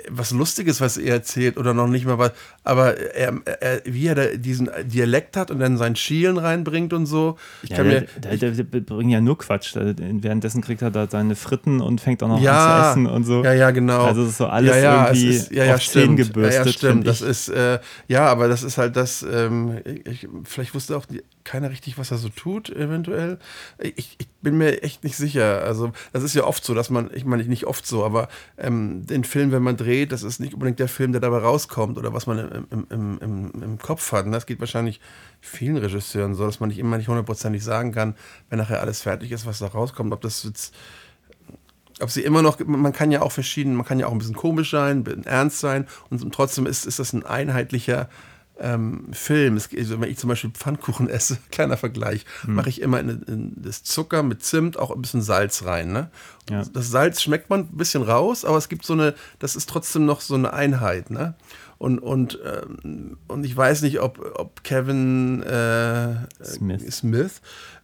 was Lustiges, was er erzählt oder noch nicht mal was, aber er, er, wie er da diesen Dialekt hat und dann sein Schielen reinbringt und so. Ich Ja, kann der, mir, der, der, der bringt ja nur Quatsch. Währenddessen kriegt er da seine Fritten und fängt auch noch an ja, zu essen und so. Ja, ja, genau. Also es ist so alles ja, ja, irgendwie ist, ja, ja, auf 10 stimmt. gebürstet. Ja, ja, stimmt. Das ist, äh, ja, aber das ist halt das, ähm, ich, vielleicht wusste auch die, keiner richtig, was er so tut, eventuell. Ich, ich bin mir echt nicht sicher. Also, das ist ja oft so, dass man, ich meine nicht oft so, aber ähm, den Film, wenn man dreht, das ist nicht unbedingt der Film, der dabei rauskommt oder was man im, im, im, im, Kopf hat. Und das geht wahrscheinlich vielen Regisseuren so, dass man nicht immer nicht hundertprozentig sagen kann, wenn nachher alles fertig ist, was da rauskommt, ob das jetzt ob sie immer noch, man kann ja auch verschieden, man kann ja auch ein bisschen komisch sein, ein bisschen ernst sein und trotzdem ist, ist das ein einheitlicher ähm, Film. Es, also wenn ich zum Beispiel Pfannkuchen esse, kleiner Vergleich, mache ich immer in, in das Zucker mit Zimt auch ein bisschen Salz rein. Ne? Ja. Das Salz schmeckt man ein bisschen raus, aber es gibt so eine, das ist trotzdem noch so eine Einheit. Ne? Und, und, ähm, und ich weiß nicht, ob, ob Kevin äh, Smith. Smith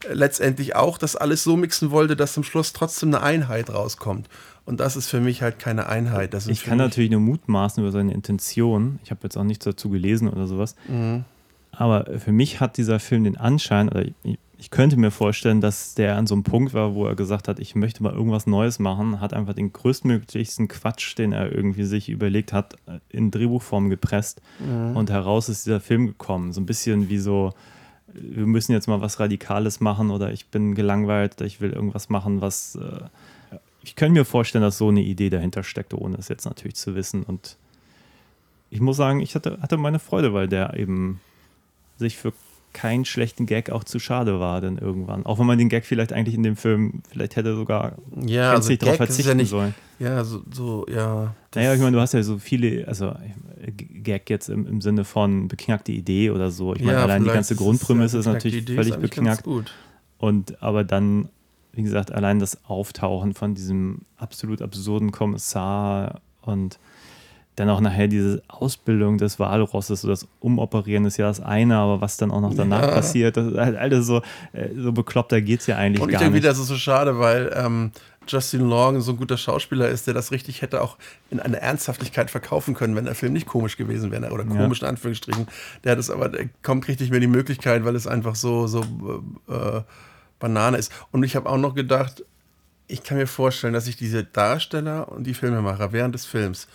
äh, letztendlich auch das alles so mixen wollte, dass zum Schluss trotzdem eine Einheit rauskommt. Und das ist für mich halt keine Einheit. Ich kann natürlich nur mutmaßen über seine Intention. Ich habe jetzt auch nichts dazu gelesen oder sowas. Mhm. Aber für mich hat dieser Film den Anschein, oder ich, ich könnte mir vorstellen, dass der an so einem Punkt war, wo er gesagt hat, ich möchte mal irgendwas Neues machen, hat einfach den größtmöglichsten Quatsch, den er irgendwie sich überlegt hat, in Drehbuchform gepresst und heraus ist dieser Film gekommen. So ein bisschen wie so, wir müssen jetzt mal was Radikales machen oder ich bin gelangweilt, ich will irgendwas machen, was. Äh, ich könnte mir vorstellen, dass so eine Idee dahinter steckt, ohne es jetzt natürlich zu wissen. Und ich muss sagen, ich hatte, hatte meine Freude, weil der eben sich für keinen schlechten Gag auch zu schade war, denn irgendwann. Auch wenn man den Gag vielleicht eigentlich in dem Film, vielleicht hätte sogar Ja, also darauf ist verzichten ja nicht, sollen. ja, so, so ja. Naja, ich meine, du hast ja so viele, also äh, Gag jetzt im, im Sinne von beknackte Idee oder so. Ich meine, ja, allein die ganze ist Grundprämisse ja ist natürlich völlig ist beknackt. Und aber dann, wie gesagt, allein das Auftauchen von diesem absolut absurden Kommissar und dann auch nachher diese Ausbildung des Walrosses, so das Umoperieren ist ja das eine, aber was dann auch noch danach Ja. passiert, das ist halt alles so, äh, so bekloppter geht es ja eigentlich Und ich gar denke nicht. wieder, das ist so schade, weil ähm, Justin Long so ein guter Schauspieler ist, der das richtig hätte auch in einer Ernsthaftigkeit verkaufen können, wenn der Film nicht komisch gewesen wäre oder Ja. komisch in Anführungsstrichen. Der hat es aber, der kommt richtig mehr die Möglichkeit, weil es einfach so, so äh, Banane ist. Und ich habe auch noch gedacht, ich kann mir vorstellen, dass sich diese Darsteller und die Filmemacher während des Films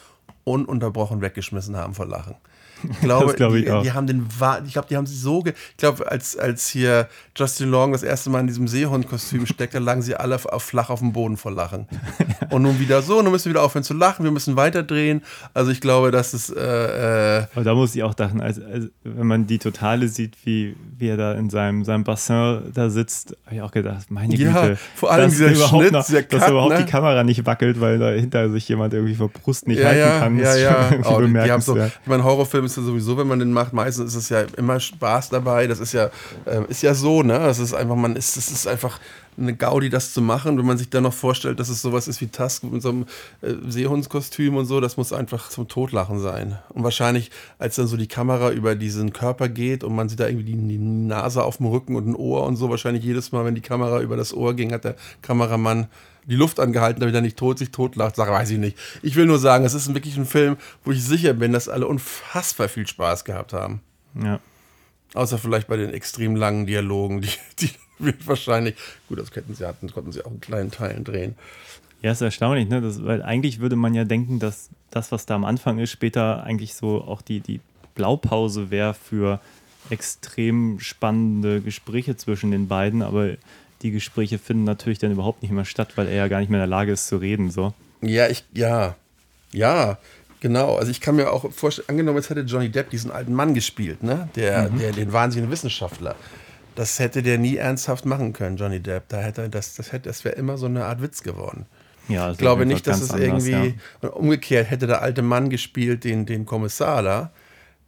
ununterbrochen weggeschmissen haben vor Lachen. Ich glaube, glaub ich die, die haben den, ich glaube, die haben sie so, ich glaube, als, als hier Justin Long das erste Mal in diesem Seehundkostüm steckt, da lagen sie alle auf, auf, flach auf dem Boden vor Lachen. Und nun wieder so, nun müssen wir wieder aufhören zu lachen, wir müssen weiterdrehen. Also ich glaube, dass es, äh, äh, Aber da muss ich auch dachten, als, als, wenn man die Totale sieht, wie, wie er da in seinem, seinem Bassin da sitzt, habe ich auch gedacht, meine Ja, Güte. vor allem dass dieser überhaupt Schnitt, noch, dieser dass Cut, überhaupt ne? die Kamera nicht wackelt, weil dahinter sich jemand irgendwie vor Brust nicht ja, halten ja, kann. ja, ist ja. Oh, die, die haben so, ich meine, Horrorfilm ist ja sowieso, wenn man den macht, meistens ist es ja immer Spaß dabei. Das ist ja, äh, ist ja so, ne? Das ist einfach, man ist, es ist einfach eine Gaudi, das zu machen. Wenn man sich dann noch vorstellt, dass es sowas ist wie Tusk mit so einem äh, Seehundskostüm und so, das muss einfach zum Totlachen sein. Und wahrscheinlich, als dann so die Kamera über diesen Körper geht und man sieht da irgendwie die, die Nase auf dem Rücken und ein Ohr und so, wahrscheinlich jedes Mal, wenn die Kamera über das Ohr ging, hat der Kameramann die Luft angehalten, damit er nicht tot sich totlacht. Sag, weiß ich nicht. Ich will nur sagen, es ist wirklich ein Film, wo ich sicher bin, dass alle unfassbar viel Spaß gehabt haben. Ja. Außer vielleicht bei den extrem langen Dialogen, die, die wird wahrscheinlich, gut, das hätten sie hatten, konnten sie auch in kleinen Teilen drehen. Ja, ist erstaunlich, ne? Das, weil eigentlich würde man ja denken, dass das, was da am Anfang ist, später eigentlich so auch die, die Blaupause wäre für extrem spannende Gespräche zwischen den beiden, aber die Gespräche finden natürlich dann überhaupt nicht mehr statt, weil er ja gar nicht mehr in der Lage ist zu reden. So. Ja, ich, ja, ja, genau. Also ich kann mir auch vorstellen, angenommen, jetzt hätte Johnny Depp diesen alten Mann gespielt, ne? Der, der, den wahnsinnigen Wissenschaftler. Das hätte der nie ernsthaft machen können, Johnny Depp. Da hätte das, das hätte, das wäre immer so eine Art Witz geworden. Ja, also Ich glaube nicht, dass es anders, irgendwie ja. und umgekehrt hätte der alte Mann gespielt, den, den Kommissar da,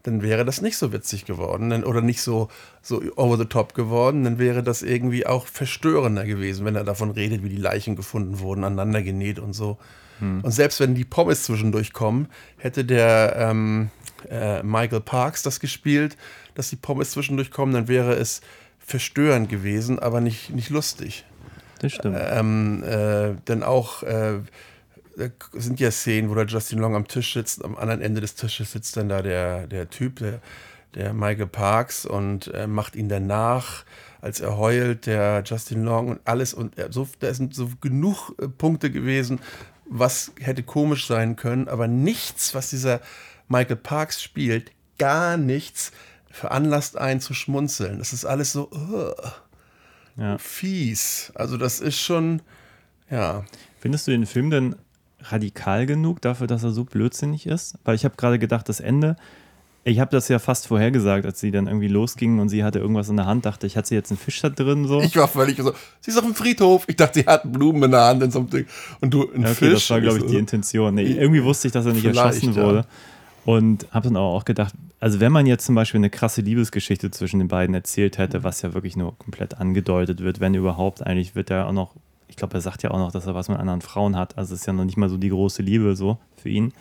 dann wäre das nicht so witzig geworden dann, oder nicht so, so over the top geworden, dann wäre das irgendwie auch verstörender gewesen, wenn er davon redet, wie die Leichen gefunden wurden, aneinander genäht und so. Hm. Und selbst wenn die Pommes zwischendurch kommen, hätte der ähm, äh, Michael Parks das gespielt, dass die Pommes zwischendurch kommen, dann wäre es verstörend gewesen, aber nicht, nicht lustig. Das stimmt. Ähm, äh, dann auch äh, sind ja Szenen, wo der Justin Long am Tisch sitzt, am anderen Ende des Tisches sitzt dann da der, der Typ, der, der Michael Parks und äh, macht ihn danach, als er heult, der Justin Long und alles und er, so, da sind so genug äh, Punkte gewesen, was hätte komisch sein können, aber nichts, was dieser Michael Parks spielt, gar nichts veranlasst einen zu schmunzeln. Das ist alles so, ugh Ja. fies. Also das ist schon, ja. Findest du den Film denn radikal genug dafür, dass er so blödsinnig ist? Weil ich habe gerade gedacht, das Ende, ich habe das ja fast vorhergesagt, als sie dann irgendwie losgingen und sie hatte irgendwas in der Hand, dachte ich, hat sie jetzt einen Fisch da drin so? Ich war völlig so, sie ist auf dem Friedhof. Ich dachte, sie hat Blumen in der Hand in so einem Ding. Und du, ein Ja, okay, Fisch. das war, glaube ich, die Intention. Nee, irgendwie wusste ich, dass er nicht erschossen ja. wurde. Und habe dann aber auch gedacht, also wenn man jetzt zum Beispiel eine krasse Liebesgeschichte zwischen den beiden erzählt hätte, was ja wirklich nur komplett angedeutet wird, wenn überhaupt, eigentlich wird er auch noch, ich glaube, er sagt ja auch noch, dass er was mit anderen Frauen hat. Also es ist ja noch nicht mal so die große Liebe so für ihn.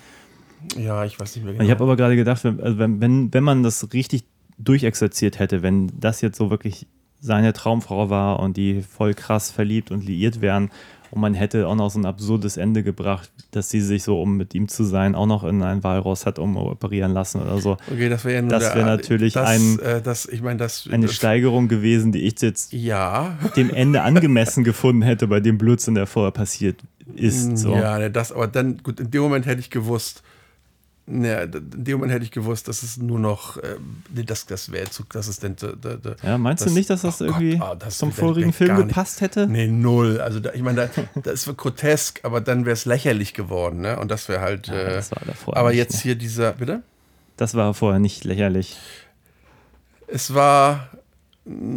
Ja, ich weiß nicht mehr Und ich habe aber gerade gedacht, wenn, also wenn, wenn, wenn man das richtig durchexerziert hätte, wenn das jetzt so wirklich seine Traumfrau war und die voll krass verliebt und liiert wären Und man hätte auch noch so ein absurdes Ende gebracht, dass sie sich so, um mit ihm zu sein, auch noch in ein Walross hat umoperieren lassen oder so. Okay, das wäre ja nur Das wäre natürlich das, ein- Äh, das, ich meine, das. Eine das, Steigerung gewesen, die ich jetzt Ja. dem Ende angemessen gefunden hätte bei dem Blödsinn, der vorher passiert ist. So. Ja, ne, das, aber dann, gut, in dem Moment hätte ich gewusst, ne, in dem Moment hätte ich gewusst, dass es nur noch, äh, nee, das, das wäre zu, das ist denn, da, da, Ja, meinst du nicht, dass das oh Gott, irgendwie ah, das zum vorigen Film gepasst hätte? Nee, null. Also, da, ich meine, da, das ist grotesk, aber dann wäre es lächerlich geworden, ne? Und das wäre halt. Ja, äh, das war davor aber jetzt ne? hier dieser, bitte? Das war vorher nicht lächerlich. Es war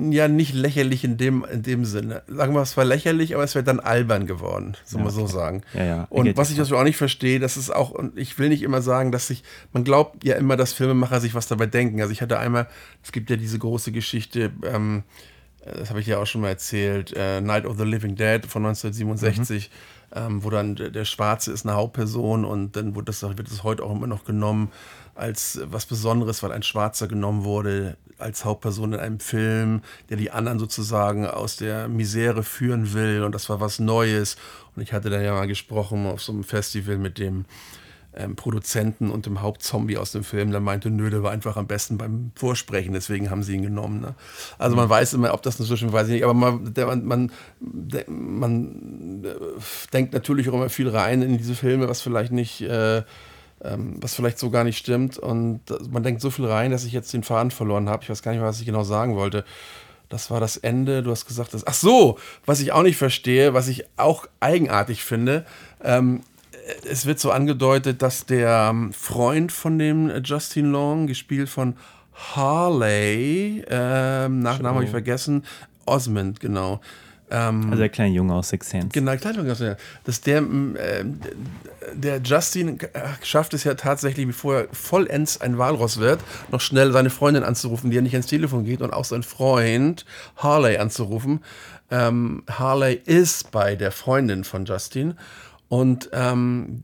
ja nicht lächerlich in dem, in dem Sinne. Sagen wir, es war lächerlich, aber es wäre dann albern geworden, soll Ja, man so okay. sagen. Ja, ja, Und was ich das auch nicht verstehe, das ist auch, und ich will nicht immer sagen, dass sich, man glaubt ja immer, dass Filmemacher sich was dabei denken. Also ich hatte einmal, es gibt ja diese große Geschichte, ähm, das habe ich ja auch schon mal erzählt, äh, Night of the Living Dead von 1967, ähm, wo dann der, der Schwarze ist eine Hauptperson und dann wird das, wird das heute auch immer noch genommen als was Besonderes, weil ein Schwarzer genommen wurde als Hauptperson in einem Film, der die anderen sozusagen aus der Misere führen will und das war was Neues. Und ich hatte da ja mal gesprochen auf so einem Festival mit dem ähm, Produzenten und dem Hauptzombie aus dem Film, der meinte, nö, der war einfach am besten beim Vorsprechen, deswegen haben sie ihn genommen. Ne? Also man weiß immer, ob das inzwischen, weiß ich nicht, aber man, der, man, man, der, man äh, denkt natürlich auch immer viel rein in diese Filme, was vielleicht nicht, äh, ähm, was vielleicht so gar nicht stimmt. Und man denkt so viel rein, dass ich jetzt den Faden verloren habe. Ich weiß gar nicht mehr, was ich genau sagen wollte. Das war das Ende. Du hast gesagt, dass. Ach so, was ich auch nicht verstehe, was ich auch eigenartig finde. Ähm, es wird so angedeutet, dass der ähm, Freund von dem äh, Justin Long, gespielt von Harley, ähm, Nachnamen habe ich vergessen, Osmond, genau. Ähm, Also der kleine Junge aus Six Sense. Genau, Kleidung, dass der, äh, der Justin äh, schafft es ja tatsächlich, bevor er vollends ein Walross wird, noch schnell seine Freundin anzurufen, die ja nicht ans Telefon geht und auch sein Freund Harley anzurufen. Ähm, Harley ist bei der Freundin von Justin und ähm,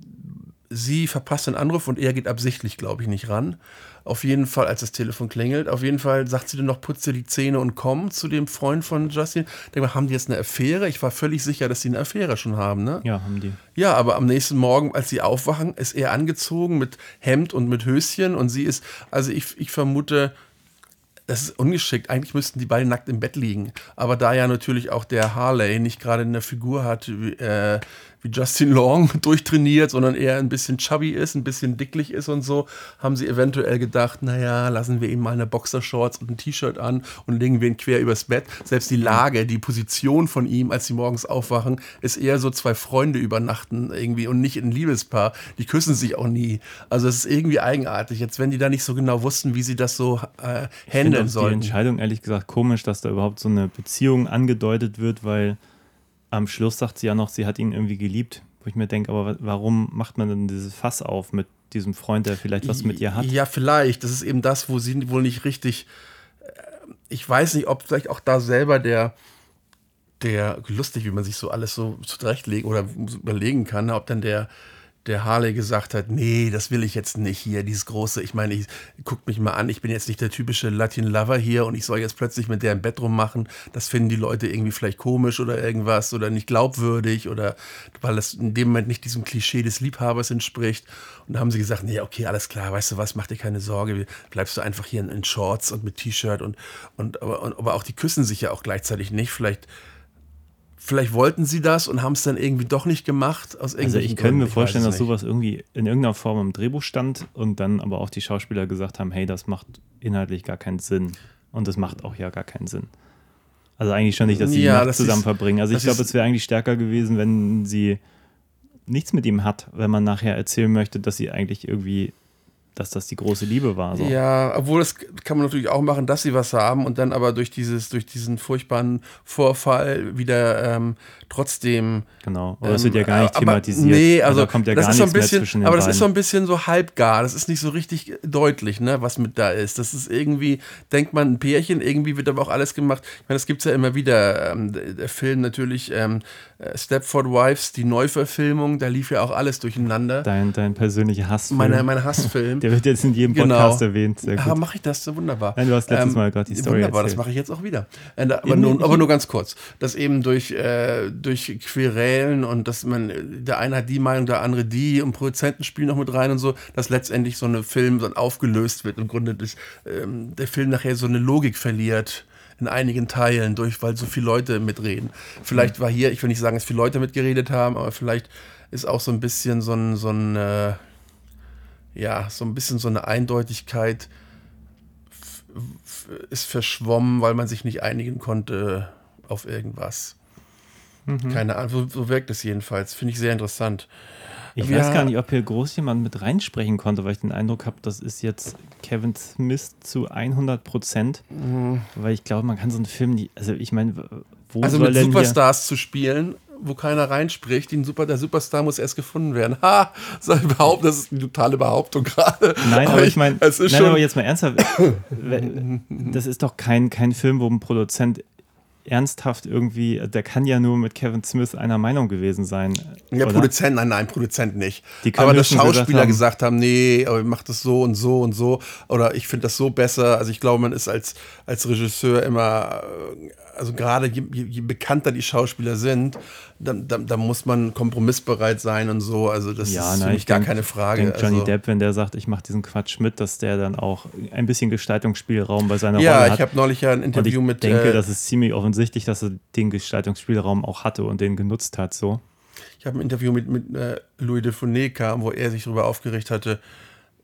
sie verpasst den Anruf und er geht absichtlich, glaube ich, nicht ran. Auf jeden Fall, als das Telefon klingelt, auf jeden Fall sagt sie dann noch, putze die Zähne und komm zu dem Freund von Justin. Denk mal, haben die jetzt eine Affäre? Ich war völlig sicher, dass die eine Affäre schon haben, ne? Ja, haben die. Ja, aber am nächsten Morgen, als sie aufwachen, ist er angezogen mit Hemd und mit Höschen und sie ist, also ich, ich vermute, das ist ungeschickt. Eigentlich müssten die beide nackt im Bett liegen. Aber da ja natürlich auch der Harley nicht gerade eine Figur hat äh, wie Justin Long durchtrainiert, sondern eher ein bisschen chubby ist, ein bisschen dicklich ist und so, haben sie eventuell gedacht, naja, lassen wir ihm mal eine Boxershorts und ein T-Shirt an und legen wir ihn quer übers Bett. Selbst die Lage, die Position von ihm, als sie morgens aufwachen, ist eher so zwei Freunde übernachten irgendwie und nicht ein Liebespaar. Die küssen sich auch nie. Also es ist irgendwie eigenartig. Jetzt, wenn die da nicht so genau wussten, wie sie das so äh, handeln auch die. Entscheidung ehrlich gesagt komisch, dass da überhaupt so eine Beziehung angedeutet wird, weil am Schluss sagt sie ja noch, sie hat ihn irgendwie geliebt. Wo ich mir denke, aber wa- warum macht man denn dieses Fass auf mit diesem Freund, der vielleicht was mit ihr hat? Ja, vielleicht. Das ist eben das, wo sie wohl nicht richtig. äh, Ich weiß nicht, ob vielleicht auch da selber der, der lustig, wie man sich so alles so zurechtlegen oder überlegen kann, ob dann der, der Harley gesagt hat, nee, das will ich jetzt nicht hier, dieses große, ich meine, ich guckt mich mal an, ich bin jetzt nicht der typische Latin Lover hier und ich soll jetzt plötzlich mit der im Bett rummachen, das finden die Leute irgendwie vielleicht komisch oder irgendwas oder nicht glaubwürdig oder weil das in dem Moment nicht diesem Klischee des Liebhabers entspricht. Und da haben sie gesagt, nee, okay, alles klar, weißt du was, mach dir keine Sorge, bleibst du einfach hier in, Shorts und mit T-Shirt und, und, und aber auch die küssen sich ja auch gleichzeitig nicht, vielleicht Vielleicht wollten sie das und haben es dann irgendwie doch nicht gemacht. Aus Also ich könnte mir vorstellen, dass sowas irgendwie in irgendeiner Form im Drehbuch stand und dann aber auch die Schauspieler gesagt haben, hey, das macht inhaltlich gar keinen Sinn. Und das macht auch ja gar keinen Sinn. Also eigentlich schon nicht, dass sie Ja, die Nacht zusammen ist- verbringen. Also ich glaube, es wäre eigentlich stärker gewesen, wenn sie nichts mit ihm hat, wenn man nachher erzählen möchte, dass sie eigentlich irgendwie, dass das die große Liebe war. So. Ja, obwohl das kann man natürlich auch machen, dass sie was haben und dann aber durch dieses, durch diesen furchtbaren Vorfall wieder ähm, trotzdem. Genau. Aber es wird ja gar nicht aber, thematisiert. Nee, also da kommt ja das gar ist so ein nichts mehr bisschen, zwischen den aber das ist so beiden. ein bisschen so halbgar. Das ist nicht so richtig deutlich, ne, was mit da ist. Das ist irgendwie, denkt man, ein Pärchen, irgendwie wird aber auch alles gemacht. Ich meine, das gibt es ja immer wieder. Ähm, der der Film natürlich ähm, äh, Stepford Wives, die Neuverfilmung, da lief ja auch alles durcheinander. Dein, dein persönlicher Hass. Meine, mein Hassfilm. Der wird jetzt in jedem Podcast erwähnt. Sehr Ja, gut. mache ich das, so wunderbar. Nein, du hast letztes Mal gerade die Story Wunderbar, das erzählt. mache ich jetzt auch wieder. Äh, Aber nur, aber nur ganz kurz. Dass eben durch, äh, durch Querelen und dass man, der eine hat die Meinung, der andere die und Produzenten spielen noch mit rein und so, dass letztendlich so eine Film so aufgelöst wird. Im Grunde durch, ähm, der Film nachher so eine Logik verliert in einigen Teilen, durch, weil so viele Leute mitreden. Vielleicht war hier, ich will nicht sagen, dass viele Leute mitgeredet haben, aber vielleicht ist auch so ein bisschen so ein, so ein äh, ja, so ein bisschen so eine Eindeutigkeit ist verschwommen, weil man sich nicht einigen konnte auf irgendwas. Keine Ahnung, so, so wirkt es jedenfalls. Finde ich sehr interessant. Ich Ja. weiß gar nicht, ob hier groß jemand mit reinsprechen konnte, weil ich den Eindruck habe, das ist jetzt Kevin Smith zu 100 Prozent. Weil ich glaube, man kann so einen Film, die, also ich meine, wo Also soll mit Superstars zu spielen, wo keiner reinspricht, den Super, der Superstar muss erst gefunden werden. Ha, ich behaupten, das ist eine totale Behauptung gerade. Nein, aber ich meine, es ist nein, schon. aber jetzt mal ernsthaft, das ist doch kein, kein Film, wo ein Produzent ernsthaft irgendwie, der kann ja nur mit Kevin Smith einer Meinung gewesen sein. Ja, oder? Produzent, nein, nein, Produzent nicht. Aber dass höchstens gesagt Schauspieler haben- gesagt haben, nee, aber ich mach das so und so und so. Oder ich finde das so besser. Also ich glaube, man ist als, als Regisseur immer, äh, also gerade je, je, bekannter die Schauspieler sind, dann, dann, dann muss man kompromissbereit sein und so. Also das Ja, ist nein, ich gar denk- keine Frage. denke Johnny also, Depp, wenn der sagt, ich mache diesen Quatsch mit, dass der dann auch ein bisschen Gestaltungsspielraum bei seiner ja, Rolle ich hat. habe neulich ja ein ich Interview mit. denke, äh, das ist ziemlich offensichtlich, dass er den Gestaltungsspielraum auch hatte und den genutzt hat. So. Ich habe ein Interview mit, mit äh, Louis de Funès kam, wo er sich darüber aufgeregt hatte,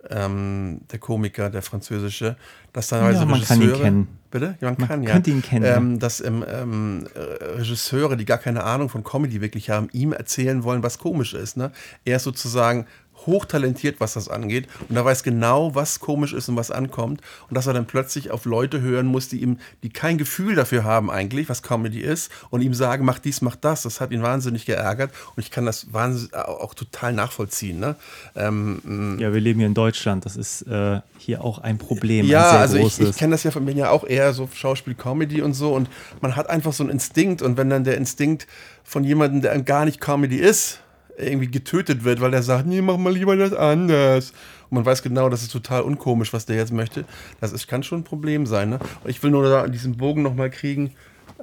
ähm, der Komiker, der französische, dass dann Ja, man kann ihn kennen. Bitte? Ja, man, Man kann ja. könnte ihn kennen. Ähm, dass ähm, ähm, äh, Regisseure, die gar keine Ahnung von Comedy wirklich haben, ihm erzählen wollen, was komisch ist. Ne? Er ist sozusagen hochtalentiert, was das angeht. Und er weiß genau, was komisch ist und was ankommt. Und dass er dann plötzlich auf Leute hören muss, die ihm, die kein Gefühl dafür haben eigentlich, was Comedy ist, und ihm sagen, mach dies, mach das. Das hat ihn wahnsinnig geärgert. Und ich kann das wahnsinnig, auch, total nachvollziehen. Ne? Ähm, Ja, wir leben hier in Deutschland. Das ist äh, hier auch ein Problem. ja, ein sehr also ich, ich kenne das ja von mir ja auch eher so Schauspiel, Comedy und so und man hat einfach so einen Instinkt und wenn dann der Instinkt von jemandem, der gar nicht Comedy ist, irgendwie getötet wird, weil der sagt, nee, mach mal lieber das anders. Und man weiß genau, das ist total unkomisch, was der jetzt möchte. Das ist, kann schon ein Problem sein. Ne? Und ich will nur da diesen Bogen nochmal kriegen,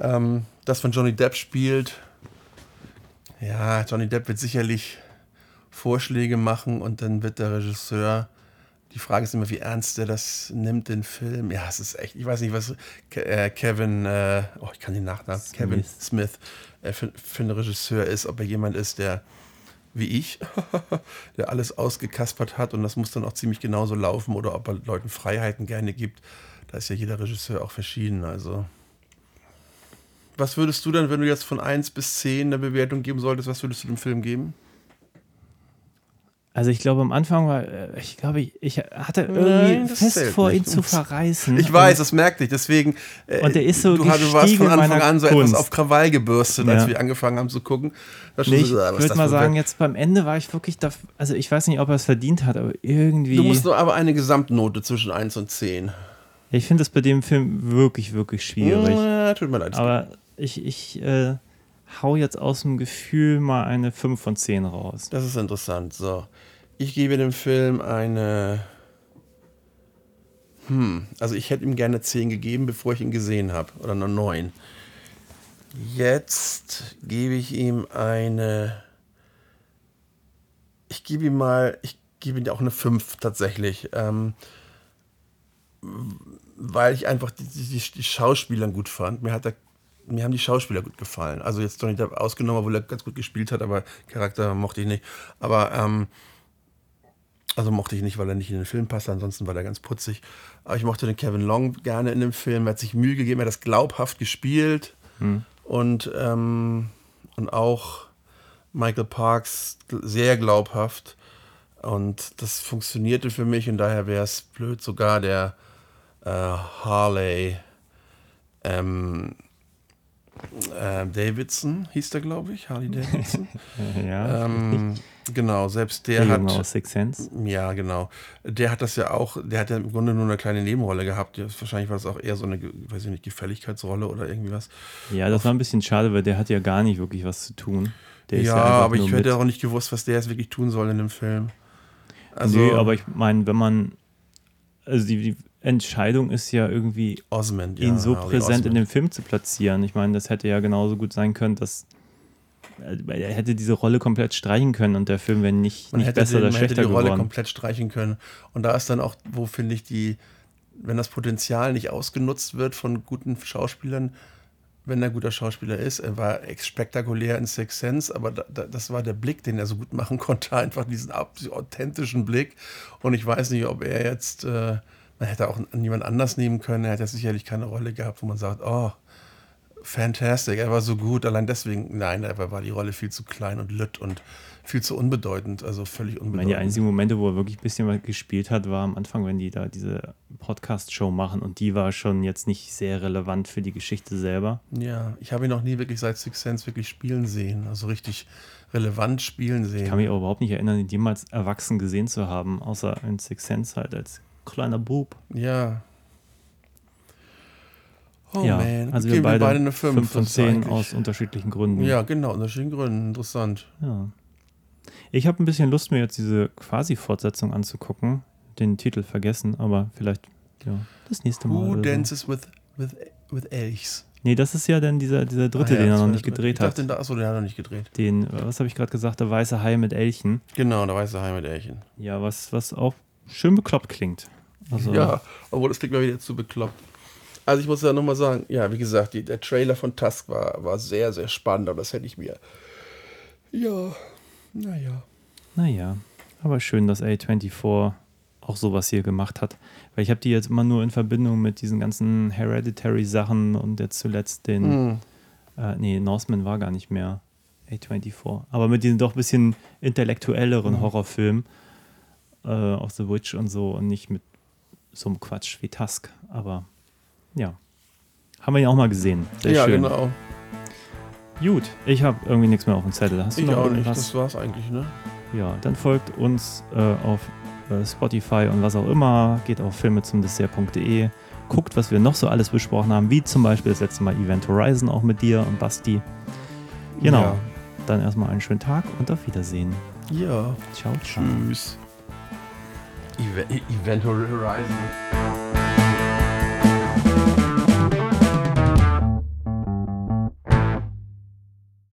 ähm, das von Johnny Depp spielt. Ja, Johnny Depp wird sicherlich Vorschläge machen und dann wird der Regisseur. Die Frage ist immer, wie ernst er das nimmt, den Film. Ja, es ist echt, ich weiß nicht, was Ke äh, Kevin, äh, oh, ich kann den Nachnamen, Kevin Smith äh, für, für ein Regisseur ist, ob er jemand ist, der wie ich, der alles ausgekaspert hat und das muss dann auch ziemlich genauso laufen oder ob er Leuten Freiheiten gerne gibt. Da ist ja jeder Regisseur auch verschieden. Also, was würdest du dann, wenn du jetzt von 1 bis 10 eine Bewertung geben solltest, was würdest du dem Film geben? Also ich glaube, am Anfang war, äh, ich glaube, ich, ich hatte Nein, irgendwie das fest vor, nicht. ihn zu verreißen. Ich weiß, das merkte ich, deswegen. äh, Und der ist so du, du warst von Anfang an so Kunst. etwas auf Krawall gebürstet, als Ja. wir angefangen haben zu gucken. Nee, so, ich ist würde das mal sagen, jetzt beim Ende war ich wirklich da, also ich weiß nicht, ob er es verdient hat, aber irgendwie. Du musst nur aber eine Gesamtnote zwischen 1 und 10. ich finde es bei dem Film wirklich, wirklich schwierig. Ja, tut mir leid. Aber ich, ich äh, hau jetzt aus dem Gefühl mal eine 5 von 10 raus. Das ist interessant. So. Ich gebe dem Film eine. Hm, also ich hätte ihm gerne 10 gegeben, bevor ich ihn gesehen habe. Oder eine 9. Jetzt gebe ich ihm eine. Ich gebe ihm mal. Ich gebe ihm auch eine 5 tatsächlich. Ähm, weil ich einfach die, die, die Schauspieler gut fand. Mir hat der mir haben die Schauspieler gut gefallen. Also jetzt Johnny Depp ausgenommen, obwohl er ganz gut gespielt hat, aber Charakter mochte ich nicht. Aber ähm, also mochte ich nicht, weil er nicht in den Film passt, ansonsten war er ganz putzig. Aber ich mochte den Kevin Long gerne in dem Film. Er hat sich Mühe gegeben, er hat das glaubhaft gespielt. Und, ähm, und auch Michael Parks sehr glaubhaft. Und das funktionierte für mich und daher wäre es blöd, sogar der äh, Harley ähm, äh, Davidson hieß der, glaube ich, Harley Davidson. Ja, ähm, genau, selbst der, hat. Aus Six Sense. Ja, genau. Der hat das ja auch, der hat ja im Grunde nur eine kleine Nebenrolle gehabt. Wahrscheinlich war das auch eher so eine, weiß ich nicht, Gefälligkeitsrolle oder irgendwie was. Ja, das war ein bisschen schade, weil der hat ja gar nicht wirklich was zu tun. Der ja, ja, aber ich hätte auch nicht gewusst, was der jetzt wirklich tun soll in dem Film. Also, nee, aber ich meine, wenn man, also die, die Entscheidung ist ja irgendwie, Osmond, ja. ihn so Harry präsent in Osmond. dem Film zu platzieren. Ich meine, das hätte ja genauso gut sein können, dass er hätte diese Rolle komplett streichen können und der Film wäre nicht, Man nicht hätte, besser den, oder man hätte schlechter die Rolle geworden. komplett streichen können. Und da ist dann auch, wo finde ich die, wenn das Potenzial nicht ausgenutzt wird von guten Schauspielern, wenn er guter Schauspieler ist, er war spektakulär in Six Sense, aber da, da, das war der Blick, den er so gut machen konnte, einfach diesen authentischen Blick. Und ich weiß nicht, ob er jetzt, äh, man hätte auch niemand anders nehmen können, er hätte sicherlich keine Rolle gehabt, wo man sagt, oh, fantastic, er war so gut, allein deswegen, nein, aber war die Rolle viel zu klein und lütt und viel zu unbedeutend, also völlig Ich meine, unbedeutend. die einzigen Momente, wo er wirklich ein bisschen was gespielt hat, war am Anfang, wenn die da diese Podcast-Show machen und die war schon jetzt nicht sehr relevant für die Geschichte selber. Ja, ich habe ihn noch nie wirklich seit Six Sense wirklich spielen sehen, also richtig relevant spielen sehen. Ich kann mich aber überhaupt nicht erinnern, ihn jemals erwachsen gesehen zu haben, außer in Six Sense halt als kleiner Bub. ja. Oh ja, man, also geben wir beide, eine 5, fünf von das ist 10 eigentlich- aus unterschiedlichen Gründen. Ja, genau, unterschiedlichen Gründen, interessant. Ja. Ich habe ein bisschen Lust, mir jetzt diese Quasi-Fortsetzung anzugucken. Den Titel vergessen, aber vielleicht ja, das nächste Mal. Who oder so. dances with, with, with Elchs? Nee, das ist ja dann dieser, dieser dritte, Ah, ja, den er noch nicht gedreht ich hat. dachte, da, achso, den hat er nicht gedreht. Den, äh, was habe ich gerade gesagt, der weiße Hai mit Elchen. Genau, der weiße Hai mit Elchen. Ja, was, was auch schön bekloppt klingt. Also, Ja, obwohl das klingt mir wieder zu bekloppt. Also ich muss ja nochmal sagen, ja, wie gesagt, die, der Trailer von Tusk war, war sehr, sehr spannend, aber das hätte ich mir. Ja, naja. Naja, aber schön, dass A24 auch sowas hier gemacht hat. Weil ich habe die jetzt immer nur in Verbindung mit diesen ganzen Hereditary-Sachen und jetzt zuletzt den, Hm. äh, nee, Norseman war gar nicht mehr A24. Aber mit diesen doch ein bisschen intellektuelleren Mhm. Horrorfilmen äh, aus The Witch und so und nicht mit so einem Quatsch wie Tusk. Aber ja, haben wir ihn auch mal gesehen. Sehr ja, schön. genau. Gut, ich habe irgendwie nichts mehr auf dem Zettel. Hast du Ich noch auch nicht. Das war's eigentlich, ne? Ja, dann folgt uns äh, auf äh, Spotify und was auch immer. Geht auf filmezumdessert.de. Guckt, was wir noch so alles besprochen haben, wie zum Beispiel das letzte Mal Event Horizon auch mit dir und Basti. Genau. Ja. Dann erstmal einen schönen Tag und auf Wiedersehen. Ja. Ciao, ciao. Tschüss. Event, Horizon.